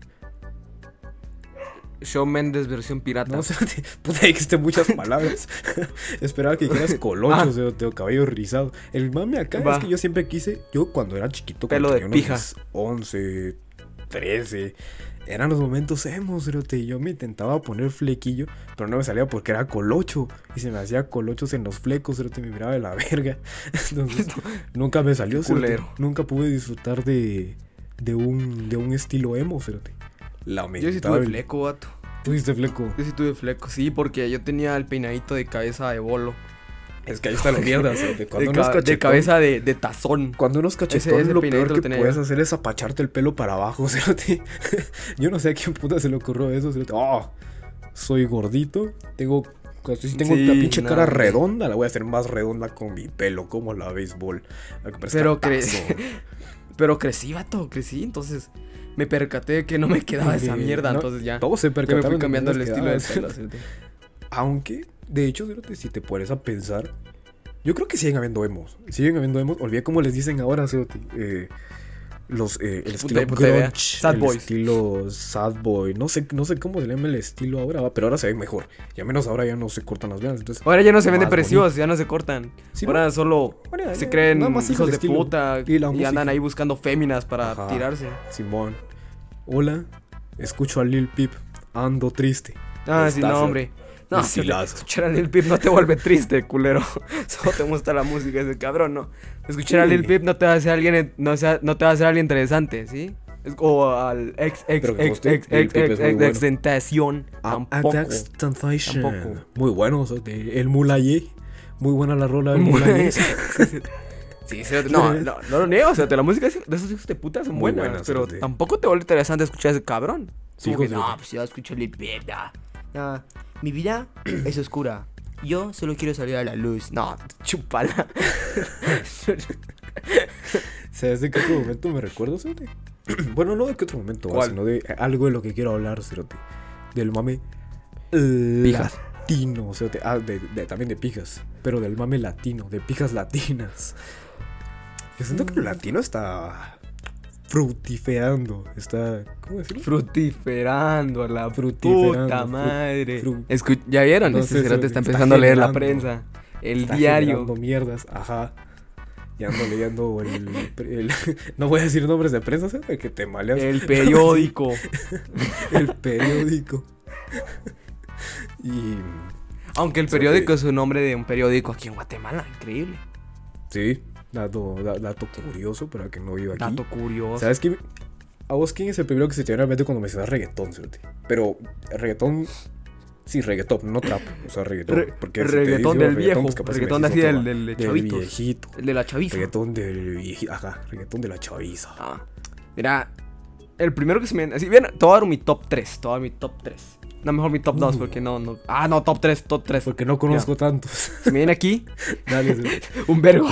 Shawn Mendes versión pirata. No, cerote. Puta, existen muchas palabras. Esperaba que dijeras colocho, Ah. cabello rizado. El mame acá Va. es que yo siempre quise, yo cuando era chiquito, Pelo cuando de tenía pija. unos 11, 13, eran los momentos emo, cerote. Y yo me intentaba poner flequillo, pero no me salía porque era colocho. Y se me hacía colochos en los flecos, cerote, me miraba de la verga. Entonces, nunca me salió. Nunca pude disfrutar de, de, un, de un estilo emo, cerote. Yo sí tuve fleco, vato. Tuviste fleco. Yo sí tuve fleco, sí, porque yo tenía el peinadito de cabeza de bolo. Es que ahí está la mierda. De, Cuando ca- cabeza de, de tazón. Cuando uno es cachetón, ese lo peor lo que puedes yo. hacer es apacharte el pelo para abajo, cerote. Yo no sé a quién puta se le ocurrió eso. Ah, soy gordito, tengo... Si tengo Sí, la pinche no, cara redonda, la voy a hacer más redonda con mi pelo, como la béisbol. Pero cre-. Pero crecí, vato, crecí, entonces me percaté que no me quedaba esa mierda, no, entonces ya. Todos se Ya me percataron fui cambiando el estilo de cerote. Aunque, de hecho, si te pones a pensar, yo creo que siguen habiendo emos. Siguen habiendo emos. Olvidé cómo les dicen ahora, cerote. Eh, los, eh, el estilo grunge, Sad el boys. estilo sad boy. No sé, no sé cómo se llama el estilo ahora, pero ahora se ven mejor. Y al menos ahora ya no se cortan las venas. Entonces, Ahora ya no se ven Más depresivos, ya no se cortan. Sí, Ahora solo Ahora se creen más hijos de estilo. puta Y andan ahí buscando féminas para Ajá. tirarse. Simón, hola, escucho a Lil Peep, ando triste. Ah, sí, no, hombre. No, si silazo. escuchar a Lil Peep no te vuelve triste, culero. Solo te gusta la música ese cabrón, ¿no? Escuchar a Sí. Lil Peep no te va a hacer alguien, no, sea- no te va a hacer alguien interesante, ¿sí? O al ex, ex, ex, ex, ex, ex, ex, tentación. A- Tampoco. Atax Temptation. Tampoco. Muy bueno, el Mulaye. Muy buena la rola del Mulaye. Sí, sí, no, no, no lo niego, o sea, la música de esos hijos de puta son buenas, pero tampoco te vuelve interesante escuchar a ese cabrón. Sí, no, pues yo escucho Lil Peep, Ah, mi vida es oscura. Yo solo quiero salir a la luz. No, chupala. ¿Sabes de qué otro momento me recuerdo, Cerote? bueno, no de qué otro momento, ¿Cuál? sino de algo de lo que quiero hablar, Cerote. Del mame Pijas. latino, Cerote. Ah, de, de- también de pijas. Pero del mame latino, de pijas latinas. Yo siento que el latino está fructiferando. Está. ¿Cómo decirlo? Frutiferando a la Frutiferando, puta madre. fru- Escu- ¿Ya vieron? No este cerote está está empezando a leer la prensa. El Está diario. mierdas, ajá. Y ando leyendo el, el- No voy a decir nombres de prensa, ¿sabes? Que te maleas. El periódico. el periódico. y. Aunque el periódico es un nombre de un periódico aquí en Guatemala. Increíble. Sí, dato, da- dato curioso para que no viva aquí. Dato curioso. ¿Sabes qué? ¿A vos quién es el primero que se te viene a la mente cuando mencionas reggaetón, Cerote? Pero reggaetón. Sí, reggaetón, no trap. O sea, reggaetón. Re- porque reggaetón del viejo, pues reggaetón así del- del de chavitos. viejito. El de la chaviza. Reggaetón del viejito. Ajá, reggaetón de la chaviza. Ah, mira, el primero que se me... Así, bien, te voy a dar mi top 3. Te voy a dar mi top 3. No, mejor mi top 2 Uh. porque no, no... Ah, no, top 3, top 3. Porque no conozco tantos. Se me viene aquí Dale, un vergo.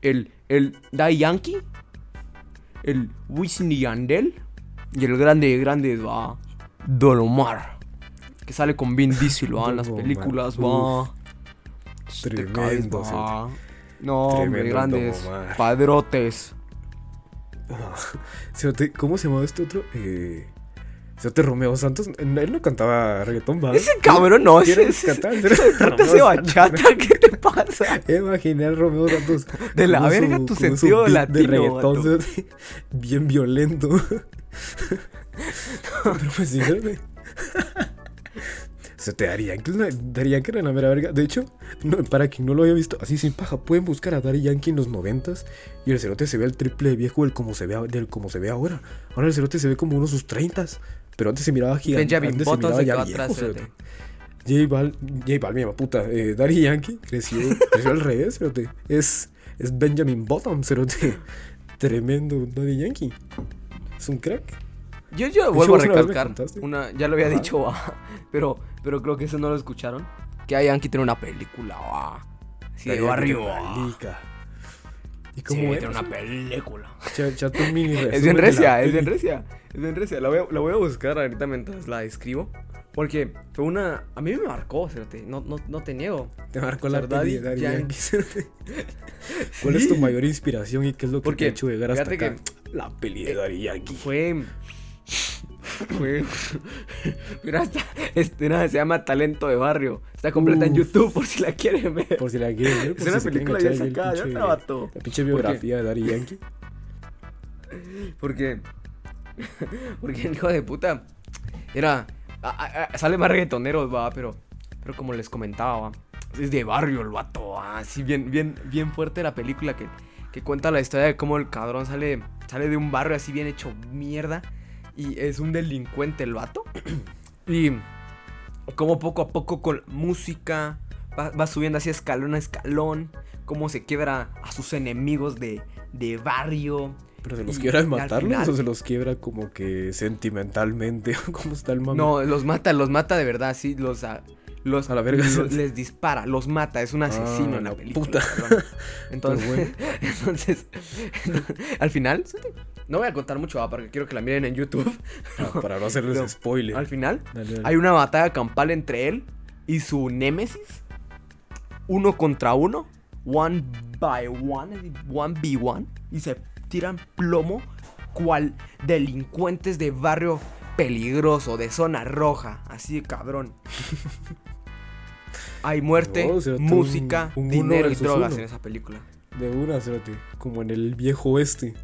El, el Dai Yankee. El Wisin y Yandel. Y el grande, grande va... Dolomar. Que sale con Vin Diesel, va, en las películas, va. Tremendo, caes, va. No, hombre, Tremendo grandes Dolomar. padrotes. ¿Cómo se llamaba este otro? Eh, Cerote Romeo Santos. Él no cantaba reggaetón, ¿va? Ese cabrón no, ¿Quién ese, trata de Romeo bachata, ¿qué te pasa? Imaginé al Romeo Santos. De la verga su- tu sentido beat de latino, reggaetón, vato. bien violento. Pero pues sí. Se te daría que Daddy Yankee era la mera verga. De hecho, no, para quien no lo haya visto, así sin paja, pueden buscar a Daddy Yankee en los noventas y el cerote se ve el triple de viejo del como se ve, del como se ve ahora. Ahora el cerote se ve como unos sus treintas, pero antes se miraba gigante. Benjamin antes se Button miraba se quedó viejo, atrás, cerote. cerote. J Bal, J Balvin, puta, eh, Daddy Yankee creció, creció al revés, cerote. Es, es Benjamin Bottom, cerote. Tremendo Daddy Yankee. Es un crack. Yo, yo vuelvo a recalcar, una, ya lo había Ajá. dicho, va, pero, pero creo que eso no lo escucharon, que a Yankee tiene una película, va, así de barrio, ¿Y Sí, cómo tiene era? una película. Cha- chato mini Es bien recia, es bien recia, es bien recia. La voy, a, la voy a buscar ahorita mientras la escribo. Porque fue una. A mí me marcó, cerote, No, no, no te niego. Te marcó la. Yankee. ¿Cuál es tu mayor inspiración y qué es lo que Porque, te ha hecho llegar hasta acá? La peli de Daddy Yankee. Fue. Mira, hasta, este, nada, se llama Talento de Barrio. Está completa en. YouTube por si la quieren ver. Por si la quieren ver. es si una película ya sacada, ya vato. La pinche biografía de Daddy Yankee. Porque. Porque el hijo de puta. Era. a- a- a- sale más reggaetonero, va, pero. Pero como les comentaba, va. Es de barrio el vato, va. Así bien, bien, bien fuerte la película que, que cuenta la historia de cómo el cabrón sale. Sale de un barrio así bien hecho mierda. Y es un delincuente el vato. Y como poco a poco con música va, va subiendo así escalón a escalón. Cómo se quiebra a sus enemigos de, de barrio. Pero se los Y quiebra de matarlos final- o se los quiebra como que sentimentalmente. ¿Cómo está el mami? No, los mata, los mata de verdad, sí, los a, los A la verga. les dispara, los mata, es un asesino Ah, en la la película. puta. Entonces, bueno. entonces al final no voy a contar mucho ah, porque quiero que la miren en YouTube. Ah, para no hacerles No, spoiler. Al final Dale, dale. hay una batalla campal entre él y su némesis. Uno contra uno. One by one. One v one. Y se tiran plomo. Cual delincuentes de barrio peligroso, de zona roja. Así de cabrón. Hay muerte, No, o sea, tú música, un- un uno dinero y drogas uno. en esa película. De una, cerote. Como en el viejo oeste.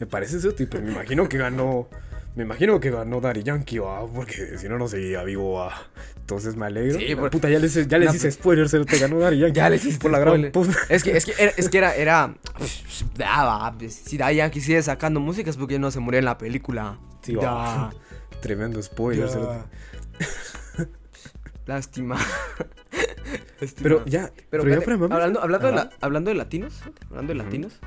Me parece cerote, pero me imagino que ganó. Me imagino que ganó Daddy Yankee, va, porque si no, no seguía vivo, va. Entonces me alegro. Sí, por- puta, ya les, ya les No, hice spoiler, cerote, ganó Daddy Yankee. Ya les hiciste Por la gran. Es que, es que era, es que era, era. Si Daddy Yankee sigue sacando música es porque no se murió en la película. Sí, va. Tremendo spoiler. Lástima. Lástima. Pero ya, Pero, pero, ya para mames. hablando, hablando, de la- hablando de latinos, hablando de Ujú. latinos.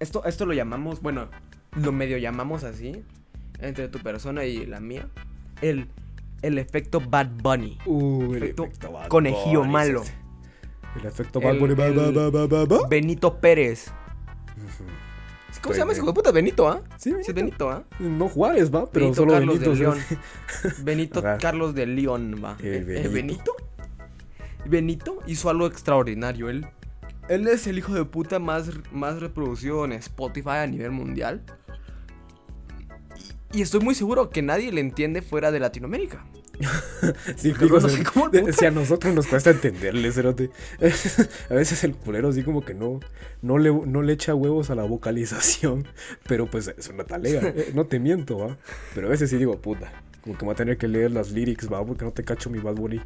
Esto, esto lo llamamos, bueno, lo medio llamamos así, entre tu persona y la mía. El, el efecto Bad Bunny. Uh, el efecto efecto Bad conejillo Bunny, malo. cerote. El efecto Bad El- Bunny, el- ba, ba, ba, ba. Benito Pérez. Ujú. ¿Cómo se llama ese Benito. hijo de puta? Benito, ¿ah? Sí, Sí, es Benito, ¿ah? No Juárez, va, pero Benito solo Carlos Benito. de León. Benito. Carlos de León, va. El Eh, eh, Benito. Benito. Hizo algo extraordinario. Él, él es el hijo de puta más, más reproducido en Spotify a nivel mundial. Y, y estoy muy seguro que nadie le entiende fuera de Latinoamérica. Sí, no sé cómo el puta- Si a nosotros nos cuesta entenderle, cerote. A veces el culero así como que no, no, le, no le echa huevos a la vocalización. Pero pues es una talega. eh, No te miento, va. Pero a veces sí digo, puta. Como que me voy a tener que leer las lyrics, va, porque no te cacho mi Bad Bunny.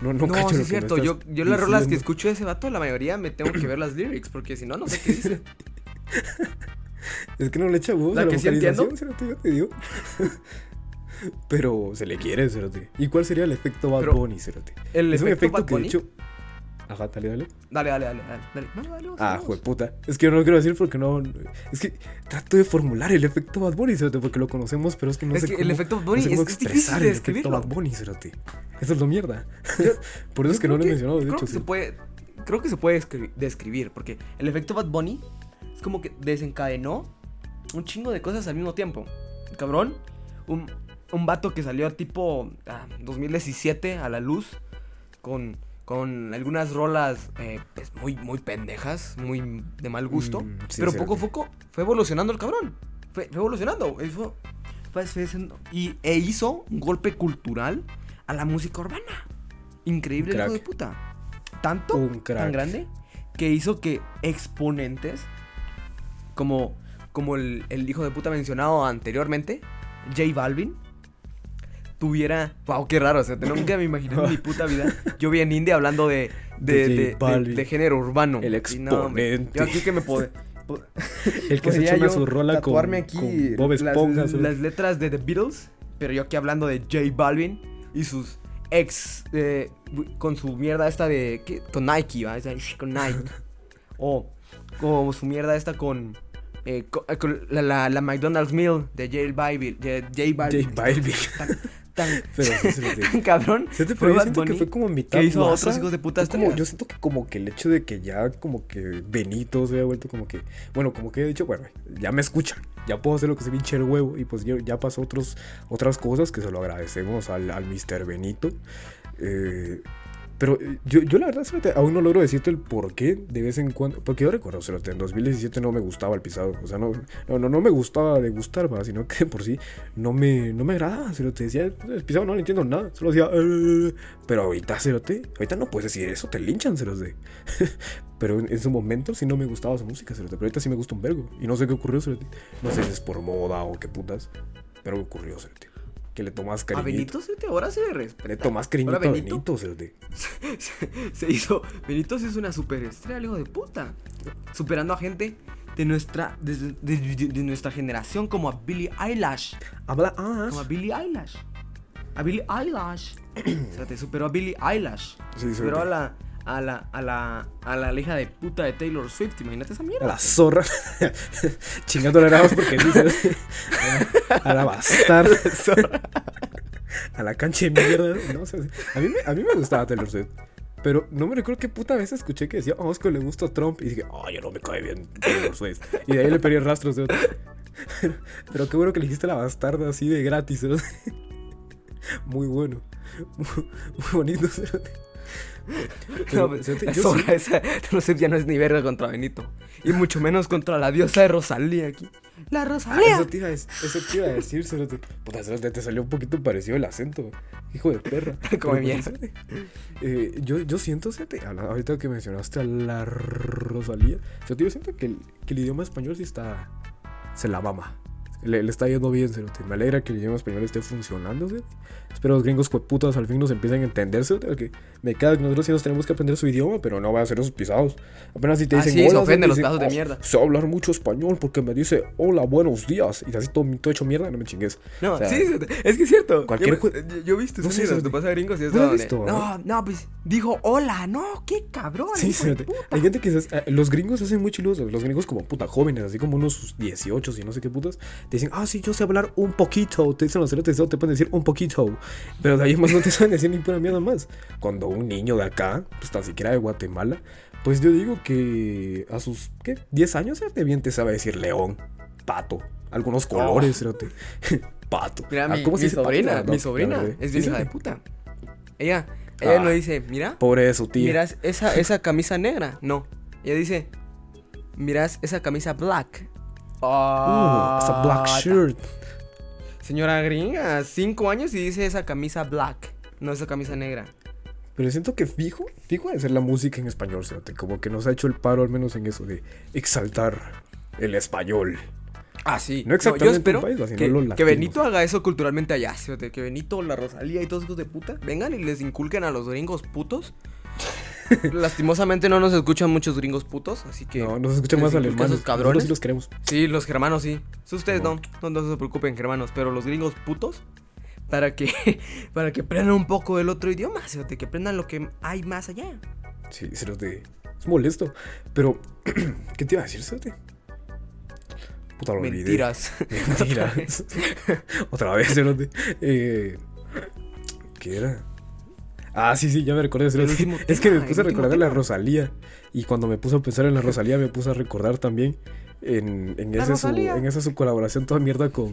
No, no, No, cacho sí lo es que cierto. Yo, yo las rolas que escucho de ese vato, la mayoría me tengo que ver las lyrics. Porque si no, no sé qué dice. Es que no le echa huevos La a la que sí entiendo. yo te digo. Pero se le quiere, cerote. ¿Y cuál sería el efecto Bad Bunny, cerote? El es un efecto Bad que de Bunny- hecho... Ajá, dale, dale. Dale, dale, dale, dale. dale. No, dale, Ah, jueputa. Es que yo no lo quiero decir porque no. Es que trato de formular el efecto Bad Bunny, cerote, porque lo conocemos, pero es que no Es sé que cómo. el efecto Bad Bunny no sé es- es difícil expresar de el efecto. Bad Bunny, cerote. Eso es lo mierda. Por eso es que no lo he mencionado, de creo hecho. que sí. se puede, creo que se puede escri- describir, porque el efecto Bad Bunny es como que desencadenó un chingo de cosas al mismo tiempo. Cabrón, un, un vato que salió tipo ah, 2017 a la luz con, con algunas rolas eh, pues, muy, muy pendejas, muy de mal gusto, Mm, sí, pero poco a poco fue evolucionando el cabrón. Fue, fue evolucionando. fue- fue- haciendo- y, e hizo un golpe cultural a la música urbana. Increíble hijo de puta. Tanto, Un crack. tan grande, que hizo que exponentes como, como el, el hijo de puta mencionado anteriormente, J Balvin, tuviera. Wow, qué raro. O sea, nunca me imaginé en mi puta vida. Yo vi en India hablando de, de, De género urbano. El Y no, exponente. yo aquí que me puedo. El que se echa su rola con, aquí con Bob las- Esponja. las, letras de The Beatles, pero yo aquí hablando de J Balvin y sus ex eh, con su mierda esta de ¿qué? con Nike, ¿va? Con Nike. o como su mierda esta con, eh, eh, con la, la, la McDonald's Meal de J Balvin, de J Balvin. J Balvin. Tan, Pero sí, cerote. tan cabrón. Sí, te yo siento que fue como mitad que hizo a guasa. otros hijos de puta como, yo siento que como que el hecho de que ya como que Benito se haya vuelto como que bueno como que he dicho bueno ya me escuchan ya puedo hacer lo que se pinche el huevo y pues yo- ya pasó otros otras cosas que se lo agradecemos al, al Mr. Benito Eh, pero eh, yo, yo la verdad aún no logro decirte el por qué de vez en cuando porque yo recuerdo fíjate, en 2017 no me gustaba el pisado o sea no no, no, no me gustaba de gustar sino que por sí no me, no me agradaba se te decía el pisado no le entiendo nada solo decía "Eh", pero ahorita cerote ahorita no puedes decir eso te linchan cerote pero en, en su momento sí no me gustaba su música cerote pero ahorita sí me gusta un vergo y no sé qué ocurrió cerote no sé si es por moda o qué putas pero ocurrió cerote que le tomas A cariñito Benito se te ahora se le respeta. le tomas cariñito Ahora a Benito Benito cerote se hizo. Benito sí es una superestrella, hijo de puta. Superando a gente de nuestra, de, de- de- de nuestra generación, como a Billie Eilish. habla ah Como a Billie Eilish. a Billie Eilish. Espérate, superó a Billie Eilish. Sí, sí, superó a la, a la, a la, a la hija de puta de Taylor Swift. Imagínate esa mierda. A la zorra. Chingándole nada más porque dice. A la bastarda. A la cancha de mierda. No, o sea, a, mí me, a mí me gustaba Taylor Swift. Pero no me recuerdo qué puta vez escuché que decía, oh, es que le gusta Trump. Y dije, oh, ya no me cae bien Taylor Swift. Y de ahí le perdí rastros de otro. Pero, pero qué bueno que le dijiste la bastarda así de gratis. ¿no? Muy bueno. Muy, muy bonito. ¿no? No, pues, fíjate, la yo zorra sí- esa ya no es ni verga contra Benito. Y mucho menos contra la diosa de Rosalía aquí. La Ah, Rosalía. eso te iba eso te iba a decir, Cerote. Puta, Cerote, te salió un poquito parecido el acento. Hijo de perra. Come Pero, mierda. Cerote, eh, yo, yo siento, Cerote, ahorita que mencionaste a la Rosalía, yo siento que el, que el idioma español sí está. Se la mama. Le, le está yendo bien, Cerote. Me alegra que el idioma español esté funcionando, Cerote. Espero los gringos putas al fin nos empiecen a entender, Cerote, porque me caga que nosotros sí nos tenemos que aprender su idioma, pero no va a ser esos pisados. Apenas si te Ah, dicen sí, se hola, ofenden los pedazos de "Oh, mierda". sé hablar mucho español porque me dice hola, buenos días. Y así todo, todo hecho mierda, no me chingues. No, O sea, sí, es que es cierto. cualquier yo, he visto No sé, te pasa gringos y es ¿No visto? No, no, pues dijo hola, no, qué cabrón. Sí, hijo de sí, puta. hay gente que se- eh, los gringos se hacen muy chiludos, los gringos como puta jóvenes, así como unos 18 y no sé qué putas, te dicen, ah, sí, yo sé hablar un poquito, te dicen los cerotes, te pueden decir un poquito, pero de ahí más no te saben decir ni pura mierda más. Cuando un niño de acá, pues tan siquiera de Guatemala, pues yo digo que a sus, ¿qué? 10 años, cerote, bien te sabe decir león, pato, algunos colores, cerote, pato. Mira, Ah, mi, ¿cómo se dice pato? sobrina, No, mi sobrina es bien hija de puta. Ella, ella Ah. no dice, mira, Pobre de su tía. miras esa, esa camisa negra. No, ella dice, miras esa camisa black. Uh, Ah, esa black shirt. Señora gringa, cinco años y dice esa camisa black, no esa camisa negra. Pero siento que fijo, fijo de ser la música en español, cerote, como que nos ha hecho el paro al menos en eso de exaltar el español. Ah, sí. No exactamente yo espero país, que, los que latinos. Benito haga eso culturalmente allá. fíjate, Que Benito, la Rosalía y todos esos de puta vengan y les inculquen a los gringos putos. Lastimosamente no nos escuchan muchos gringos putos, así que... No, nos escuchan más alemanes. esos cabrones. Nosotros sí los queremos. Sí, los germanos sí. Sí, ustedes no. no. No se preocupen, germanos. Pero los gringos putos, para que, para que aprendan un poco del otro idioma, fíjate, que aprendan lo que hay más allá. Sí, cerote. Es molesto. Pero, ¿qué te iba a decir, cerote? Puta, lo olvidé. Mentiras. Mentiras. Otra vez, cerote. Eh, ¿Qué era? Ah, sí, sí, ya me recordé. último Es que me tema, puse a recordar la tema. Rosalía. Y cuando me puse a pensar en la Rosalía, me puse a recordar también en, en, La ese su, en esa su colaboración toda mierda con,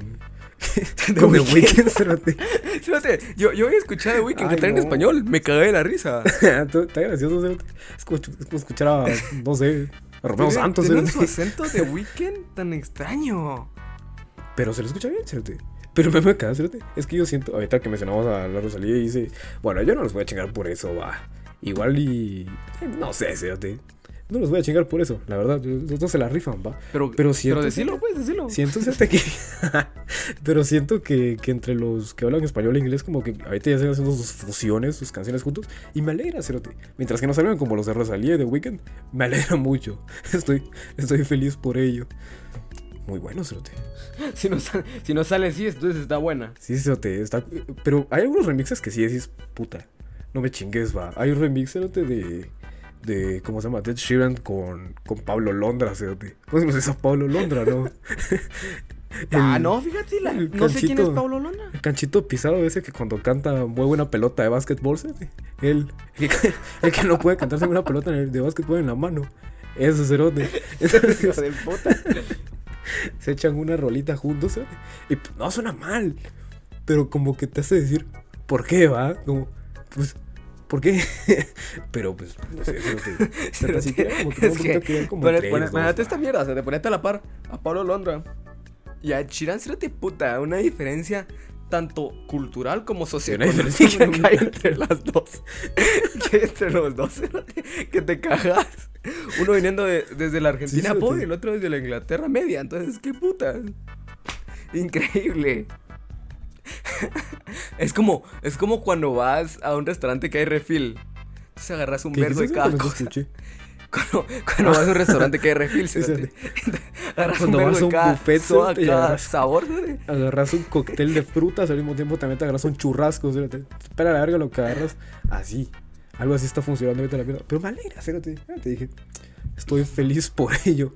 The con The Weeknd. Weeknd. Fíjate, yo, yo había escuchado de Weekend Ay, cantar en no. español. Me cagué de la risa. Está gracioso, cerote. Es como, es como escuchar a, no sé, a Romeo Santos, tiene cerote. su acento de Weekend tan extraño. Pero se lo escucha bien, cerote. Pero me acá. Es que yo siento, ahorita que mencionamos a la Rosalía y dice, bueno, yo no los voy a chingar por eso, va. Igual y. eh, No sé, cerote. No los voy a chingar por eso, la verdad. Dos se la rifan, va. Pero, Pero siento pero decilo, pues, decilo. Siento, que. pero siento que, que entre los que hablan español e inglés, como que ahorita ya están haciendo sus fusiones, sus canciones juntos. Y me alegra, cerote. Mientras que no salgan como los de Rosalía y de Weekend, me alegra mucho. Estoy, estoy feliz por ello. Muy bueno, cerote. Si no, sale, si no sale así, entonces está buena. Sí, cerote, está... Pero hay algunos remixes que sí decís, puta, no me chingues, va. Hay un remix, cerote, de... De, ¿cómo se llama? Ted Sheeran con, con Pablo Londra, cerote. No sé es a Pablo Londra, ¿no? Ah, no, fíjate, la- el no sé quién es canchito- Pablo Lona. El canchito pisado ese que cuando canta mueve una pelota de básquetbol, cerote. Él, el que, el que no puede cantarse una pelota de básquetbol en la mano. Ese cerote. Hijo de puta. se echan una rolita juntos cerote, y pues, no suena mal, pero como que te hace decir, ¿por qué va? Como, pues, ¿por qué? pero pues, no sé, pero así que como que es como dos, va. esta mierda, se te ponete a la par a Pablo Londra. Y a Chiran, de puta, una diferencia tanto cultural como una diferencia socioeconómica que hay entre las dos. que entre los dos, que te cagas. Uno viniendo de- desde la Argentina pobre y el otro desde la Inglaterra media. Entonces, qué puta. Increíble. es como, es como cuando vas a un restaurante que hay refill. Entonces agarras un ¿Qué vergo de cada cosa. escuché. Cuando, cuando vas a un restaurante que hay refil, Sí. Agarras Cuando un vas a un cada buffet, soda, cerote, y cada agarras- sabor. Agarras un cóctel de frutas, al mismo tiempo también te agarras un churrasco, cerote. Espera la verga lo que agarras. Así. Algo así está funcionando ahorita la mierda. Pero me alegra, te dije. Estoy feliz por ello.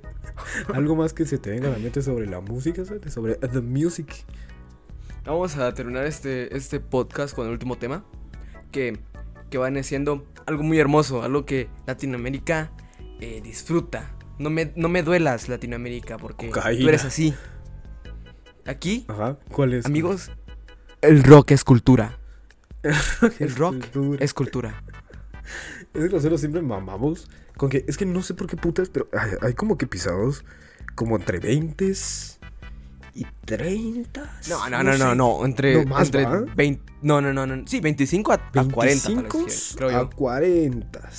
Algo más que se te venga a la mente sobre la música, sobre the music. Vamos a terminar este, este podcast con el último tema. Que, que va siendo algo muy hermoso. Algo que Latinoamérica eh, disfruta. No me, no me duelas, Latinoamérica, porque Cocaína. tú eres así. Aquí, Ajá. ¿Cuál es? amigos, el rock es cultura. El rock Cultura. es cultura. Es que nosotros siempre mamamos con que es que no sé por qué putas, pero hay, hay como que pisados como entre 20 y 30. No, no, no, no, sé. no. Entre, No, más, entre ¿va? 20. No, no, no, no. Sí, 25 a, a 40, 25 parece, creo a yo. 40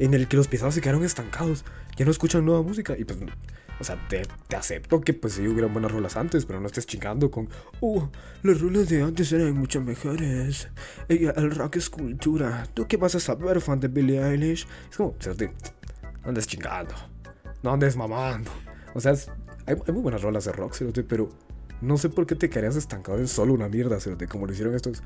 en el que los pisados se quedaron estancados ya no escuchan nueva música y pues o sea te, te acepto que pues sí hubieran buenas rolas antes pero no estés chingando con oh las rolas de antes eran mucho mejores Ey, el rock es cultura tú qué vas a saber fan de Billie Eilish es como no andes chingando no andes mamando o sea es- hay, hay muy buenas rolas de rock cerote, pero no sé por qué te quedarías estancado en solo una mierda, cerote, como lo hicieron estos,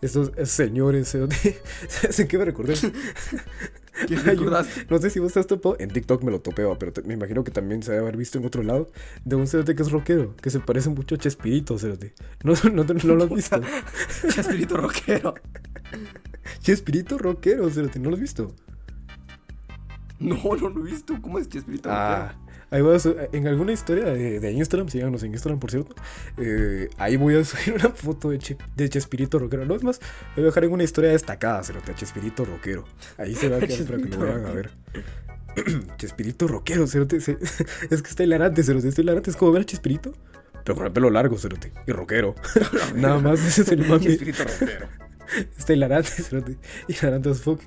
estos señores, cerote. ¿Sabes qué me recordé? ¿Qué un- recordaste? no sé si vos estás topado. En TikTok me lo topeo, pero te- me imagino que también se debe haber visto en otro lado. De un cerote que es rockero, que se parece mucho a Chespirito, cerote. No, no, te- no lo has visto. Chespirito rockero. Chespirito rockero, cerote, ¿no lo has visto? No, no lo he visto. ¿Cómo es Chespirito Ah, ahí voy a en alguna historia de, de Instagram, síganos en Instagram, por cierto. eh, ahí voy a subir una foto de, Che- de Chespirito rockero. No es más, lo voy a dejar en una historia destacada, cerote, a Chespirito rockero. Ahí se va a quedar para que lo vayan a ver. Chespirito rockero, cerote. se- es que está hilarante, cerote. Está hilarante. Es como ver a Chespirito, pero con el pelo largo, cerote. Y rockero. Nada más, ese es el mami. Chespirito rockero. Está hilarante, cerote. Hilarante as fuck.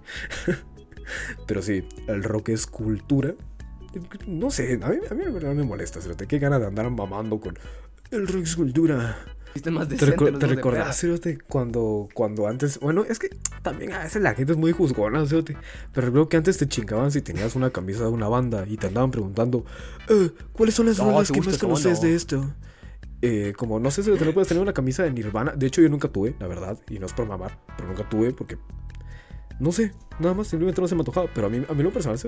Pero sí, el rock es cultura. No sé, a mí, a mí verdad me molesta, cerote. Qué ganas de andar mamando con el es cultura. Más ¿Te, los te recordás, cerote, cuando, cuando antes... Bueno, es que también a veces la gente es muy juzgona, cerote. Pero creo que antes te chingaban si tenías una camisa de una banda y te andaban preguntando, "Eh, ¿cuáles son las No, rolas ¿te que más conoces de esto? Eh, como no sé si no puedes tener una camisa de Nirvana. De hecho, yo nunca tuve, la verdad. Y no es por mamar, pero nunca tuve porque. No sé, nada más simplemente no se me antojaba. Pero a mí, a mí lo personal,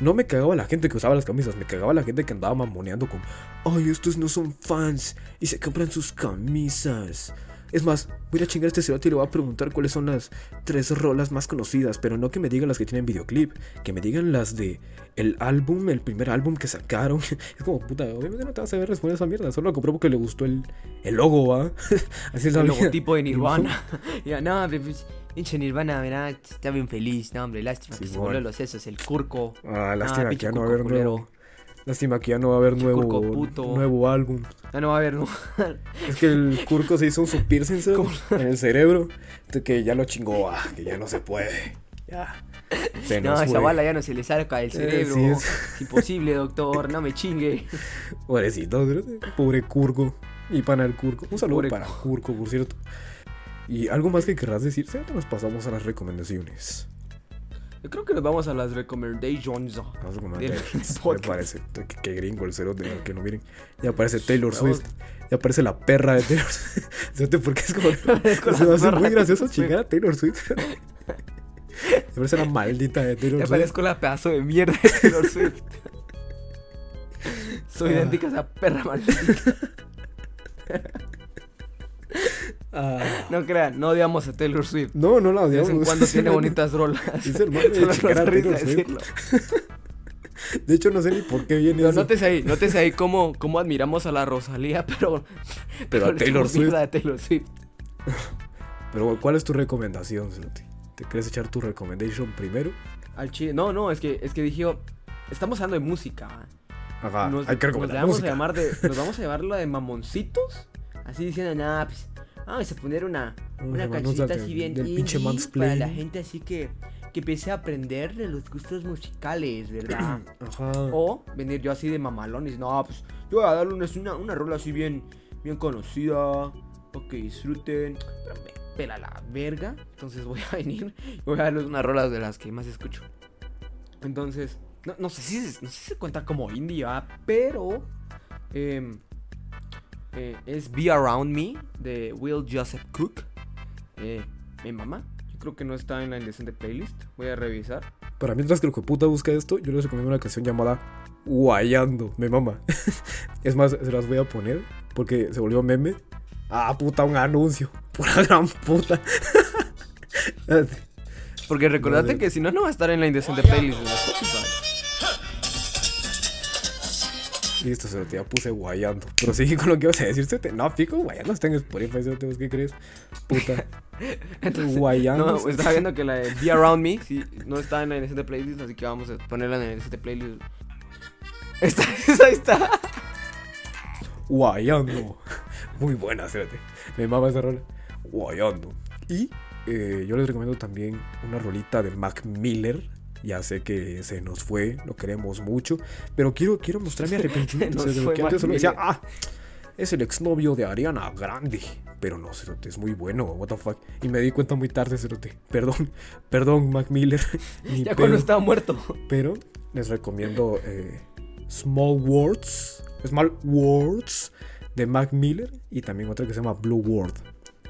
no me cagaba la gente que usaba las camisas. Me cagaba la gente que andaba mamoneando con. Ay, estos no son fans y se compran sus camisas. Es más, voy a a chingar a este cerote y le voy a preguntar cuáles son las tres rolas más conocidas, pero no que me digan las que tienen videoclip, que me digan las de el álbum, el primer álbum que sacaron. Es como, puta, obviamente no te vas a ver responder esa mierda, solo lo compró porque le gustó el, el logo, ¿va? Así es la El logotipo de Nirvana. ya, hombre, pues, pinche Nirvana, verá, está bien feliz. No, hombre, lástima que se volvió los sesos, el curco. Ah, lástima que ya no va a haber nuevo. Lástima que ya no va a haber nuevo, curco puto. nuevo álbum. Ya no va a haber, no. Es que el Curco se hizo un su piercing en el cerebro. Que ya lo chingó, ah, que ya no se puede. Ya. Se No, esa bala ya no se le saca del Eh, cerebro. sí, es... imposible, doctor, no me chingue. Pobrecito, pobre Curco. Y pana el Curco. Un saludo Pobre para Curco, por cierto. Y algo más que querrás decir, Cerote, nos pasamos a las recomendaciones. Yo creo que nos vamos a las recommendations. Del comentar. Me parece. Qué, qué gringo el cerote, que no miren. Ya aparece Taylor. Swift. Ya aparece la perra de Taylor Swift. Porque es como. se me hace muy de gracioso Taylor Swift. chingar a Taylor Swift. Me parece la maldita de Taylor Ya Swift. parezco la pedazo de mierda de Taylor Swift. Soy idéntica a esa perra maldita. Ah. No crean, no odiamos a Taylor Swift. No, no la De vez odiamos. en cuando tiene bonitas rolas. Es hermano de Taylor Swift. De hecho, no sé ni por qué viene Pero eso. nótese ahí, nótese ahí cómo, cómo admiramos a la Rosalía, pero. Pero a Taylor Swift. mierda a Taylor Swift. Pero, ¿cuál es tu recomendación, Cerote? ¿Te quieres echar tu recommendation primero? Al chile. No, no, es que, es que dije. Estamos hablando de música. Ajá, nos, hay que nos recomendar vamos música. a llamar de. Nos vamos a llamarlo de mamoncitos. Así diciendo, nada, pues. Vamos a poner una, una cancioncita así bien del indie para la gente así que, que empiece a aprender de los gustos musicales, ¿verdad? Ajá. o venir yo así de decir, no, pues yo voy a darle una, una, una rola así bien, bien conocida, para que disfruten, pero me pela la verga, entonces voy a venir y voy a darles unas rolas de las que más escucho. Entonces, No, no sé si, no sé si se cuenta como indie, ¿va? pero. em, eh, es Be Around Me de Will Joseph Cook. Eh, mi mamá. Yo creo que no está en la indecente playlist. Voy a revisar. Para mientras que el puta busca esto, yo les recomiendo una canción llamada Guayando. Me mama. es más, se las voy a poner porque se volvió meme. Ah, puta, un anuncio. Pura gran puta. Porque recordate que si no, no va a estar en la indecente playlist de Listo, se lo ya puse guayando. Pero sí, con lo que ibas a decir, Cerote. No, pico, guayando está en Spotify, ¿vos qué crees? Puta. guayando. No, estaba viendo que la de Be Around Me sí, no está en la indecente playlist, así que vamos a ponerla en la indecente playlist. Esta, esa está. Guayando. Muy buena, Cerote. Me mama esa rola. Guayando. Y eh, yo les recomiendo también una rolita de Mac Miller. Ya sé que se nos fue, lo queremos mucho. Pero quiero, quiero mostrar mi arrepentimiento. Se nos o sea, de lo que antes solo decía, ah, es el exnovio de Ariana Grande. Pero no, Cerote, es muy bueno, what the fuck. Y me di cuenta muy tarde, Cerote. Perdón, perdón, Mac Miller. Ya cuando estaba muerto. Pero les recomiendo eh, Small Words, Small Words de Mac Miller y también otra que se llama Blue World.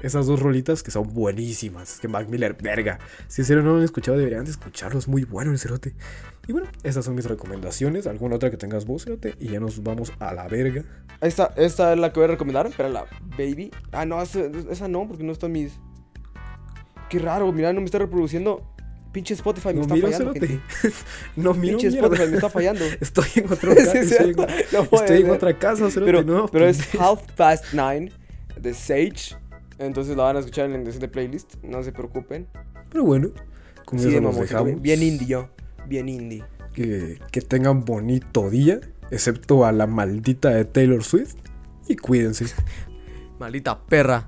Esas dos rolitas que son buenísimas. Es que Mac Miller, verga. Si en serio no lo han escuchado, deberían de escucharlo. Es muy bueno el cerote. Y bueno, esas son mis recomendaciones. ¿Alguna otra que tengas vos, cerote? Y ya nos vamos a la verga. Esta, esta es la que voy a recomendar, pero la Baby. Ah, no, esa, esa no, porque no está en mis. Qué raro, mira, no me está reproduciendo. Pinche Spotify me No está miro, fallando. gente. No miro Pinche mierda. Spotify me está fallando. Estoy en otra casa. es estoy en, no estoy en otra casa, cerote. Pero, no, pero es Half Past Nine de Sage. Entonces la van a escuchar en la indecente playlist. No se preocupen. Pero bueno, con Sí, eso nos dejamos. bien indie yo. Bien indie. que, que tengan bonito día, excepto a la maldita de Taylor Swift, y cuídense. Maldita perra.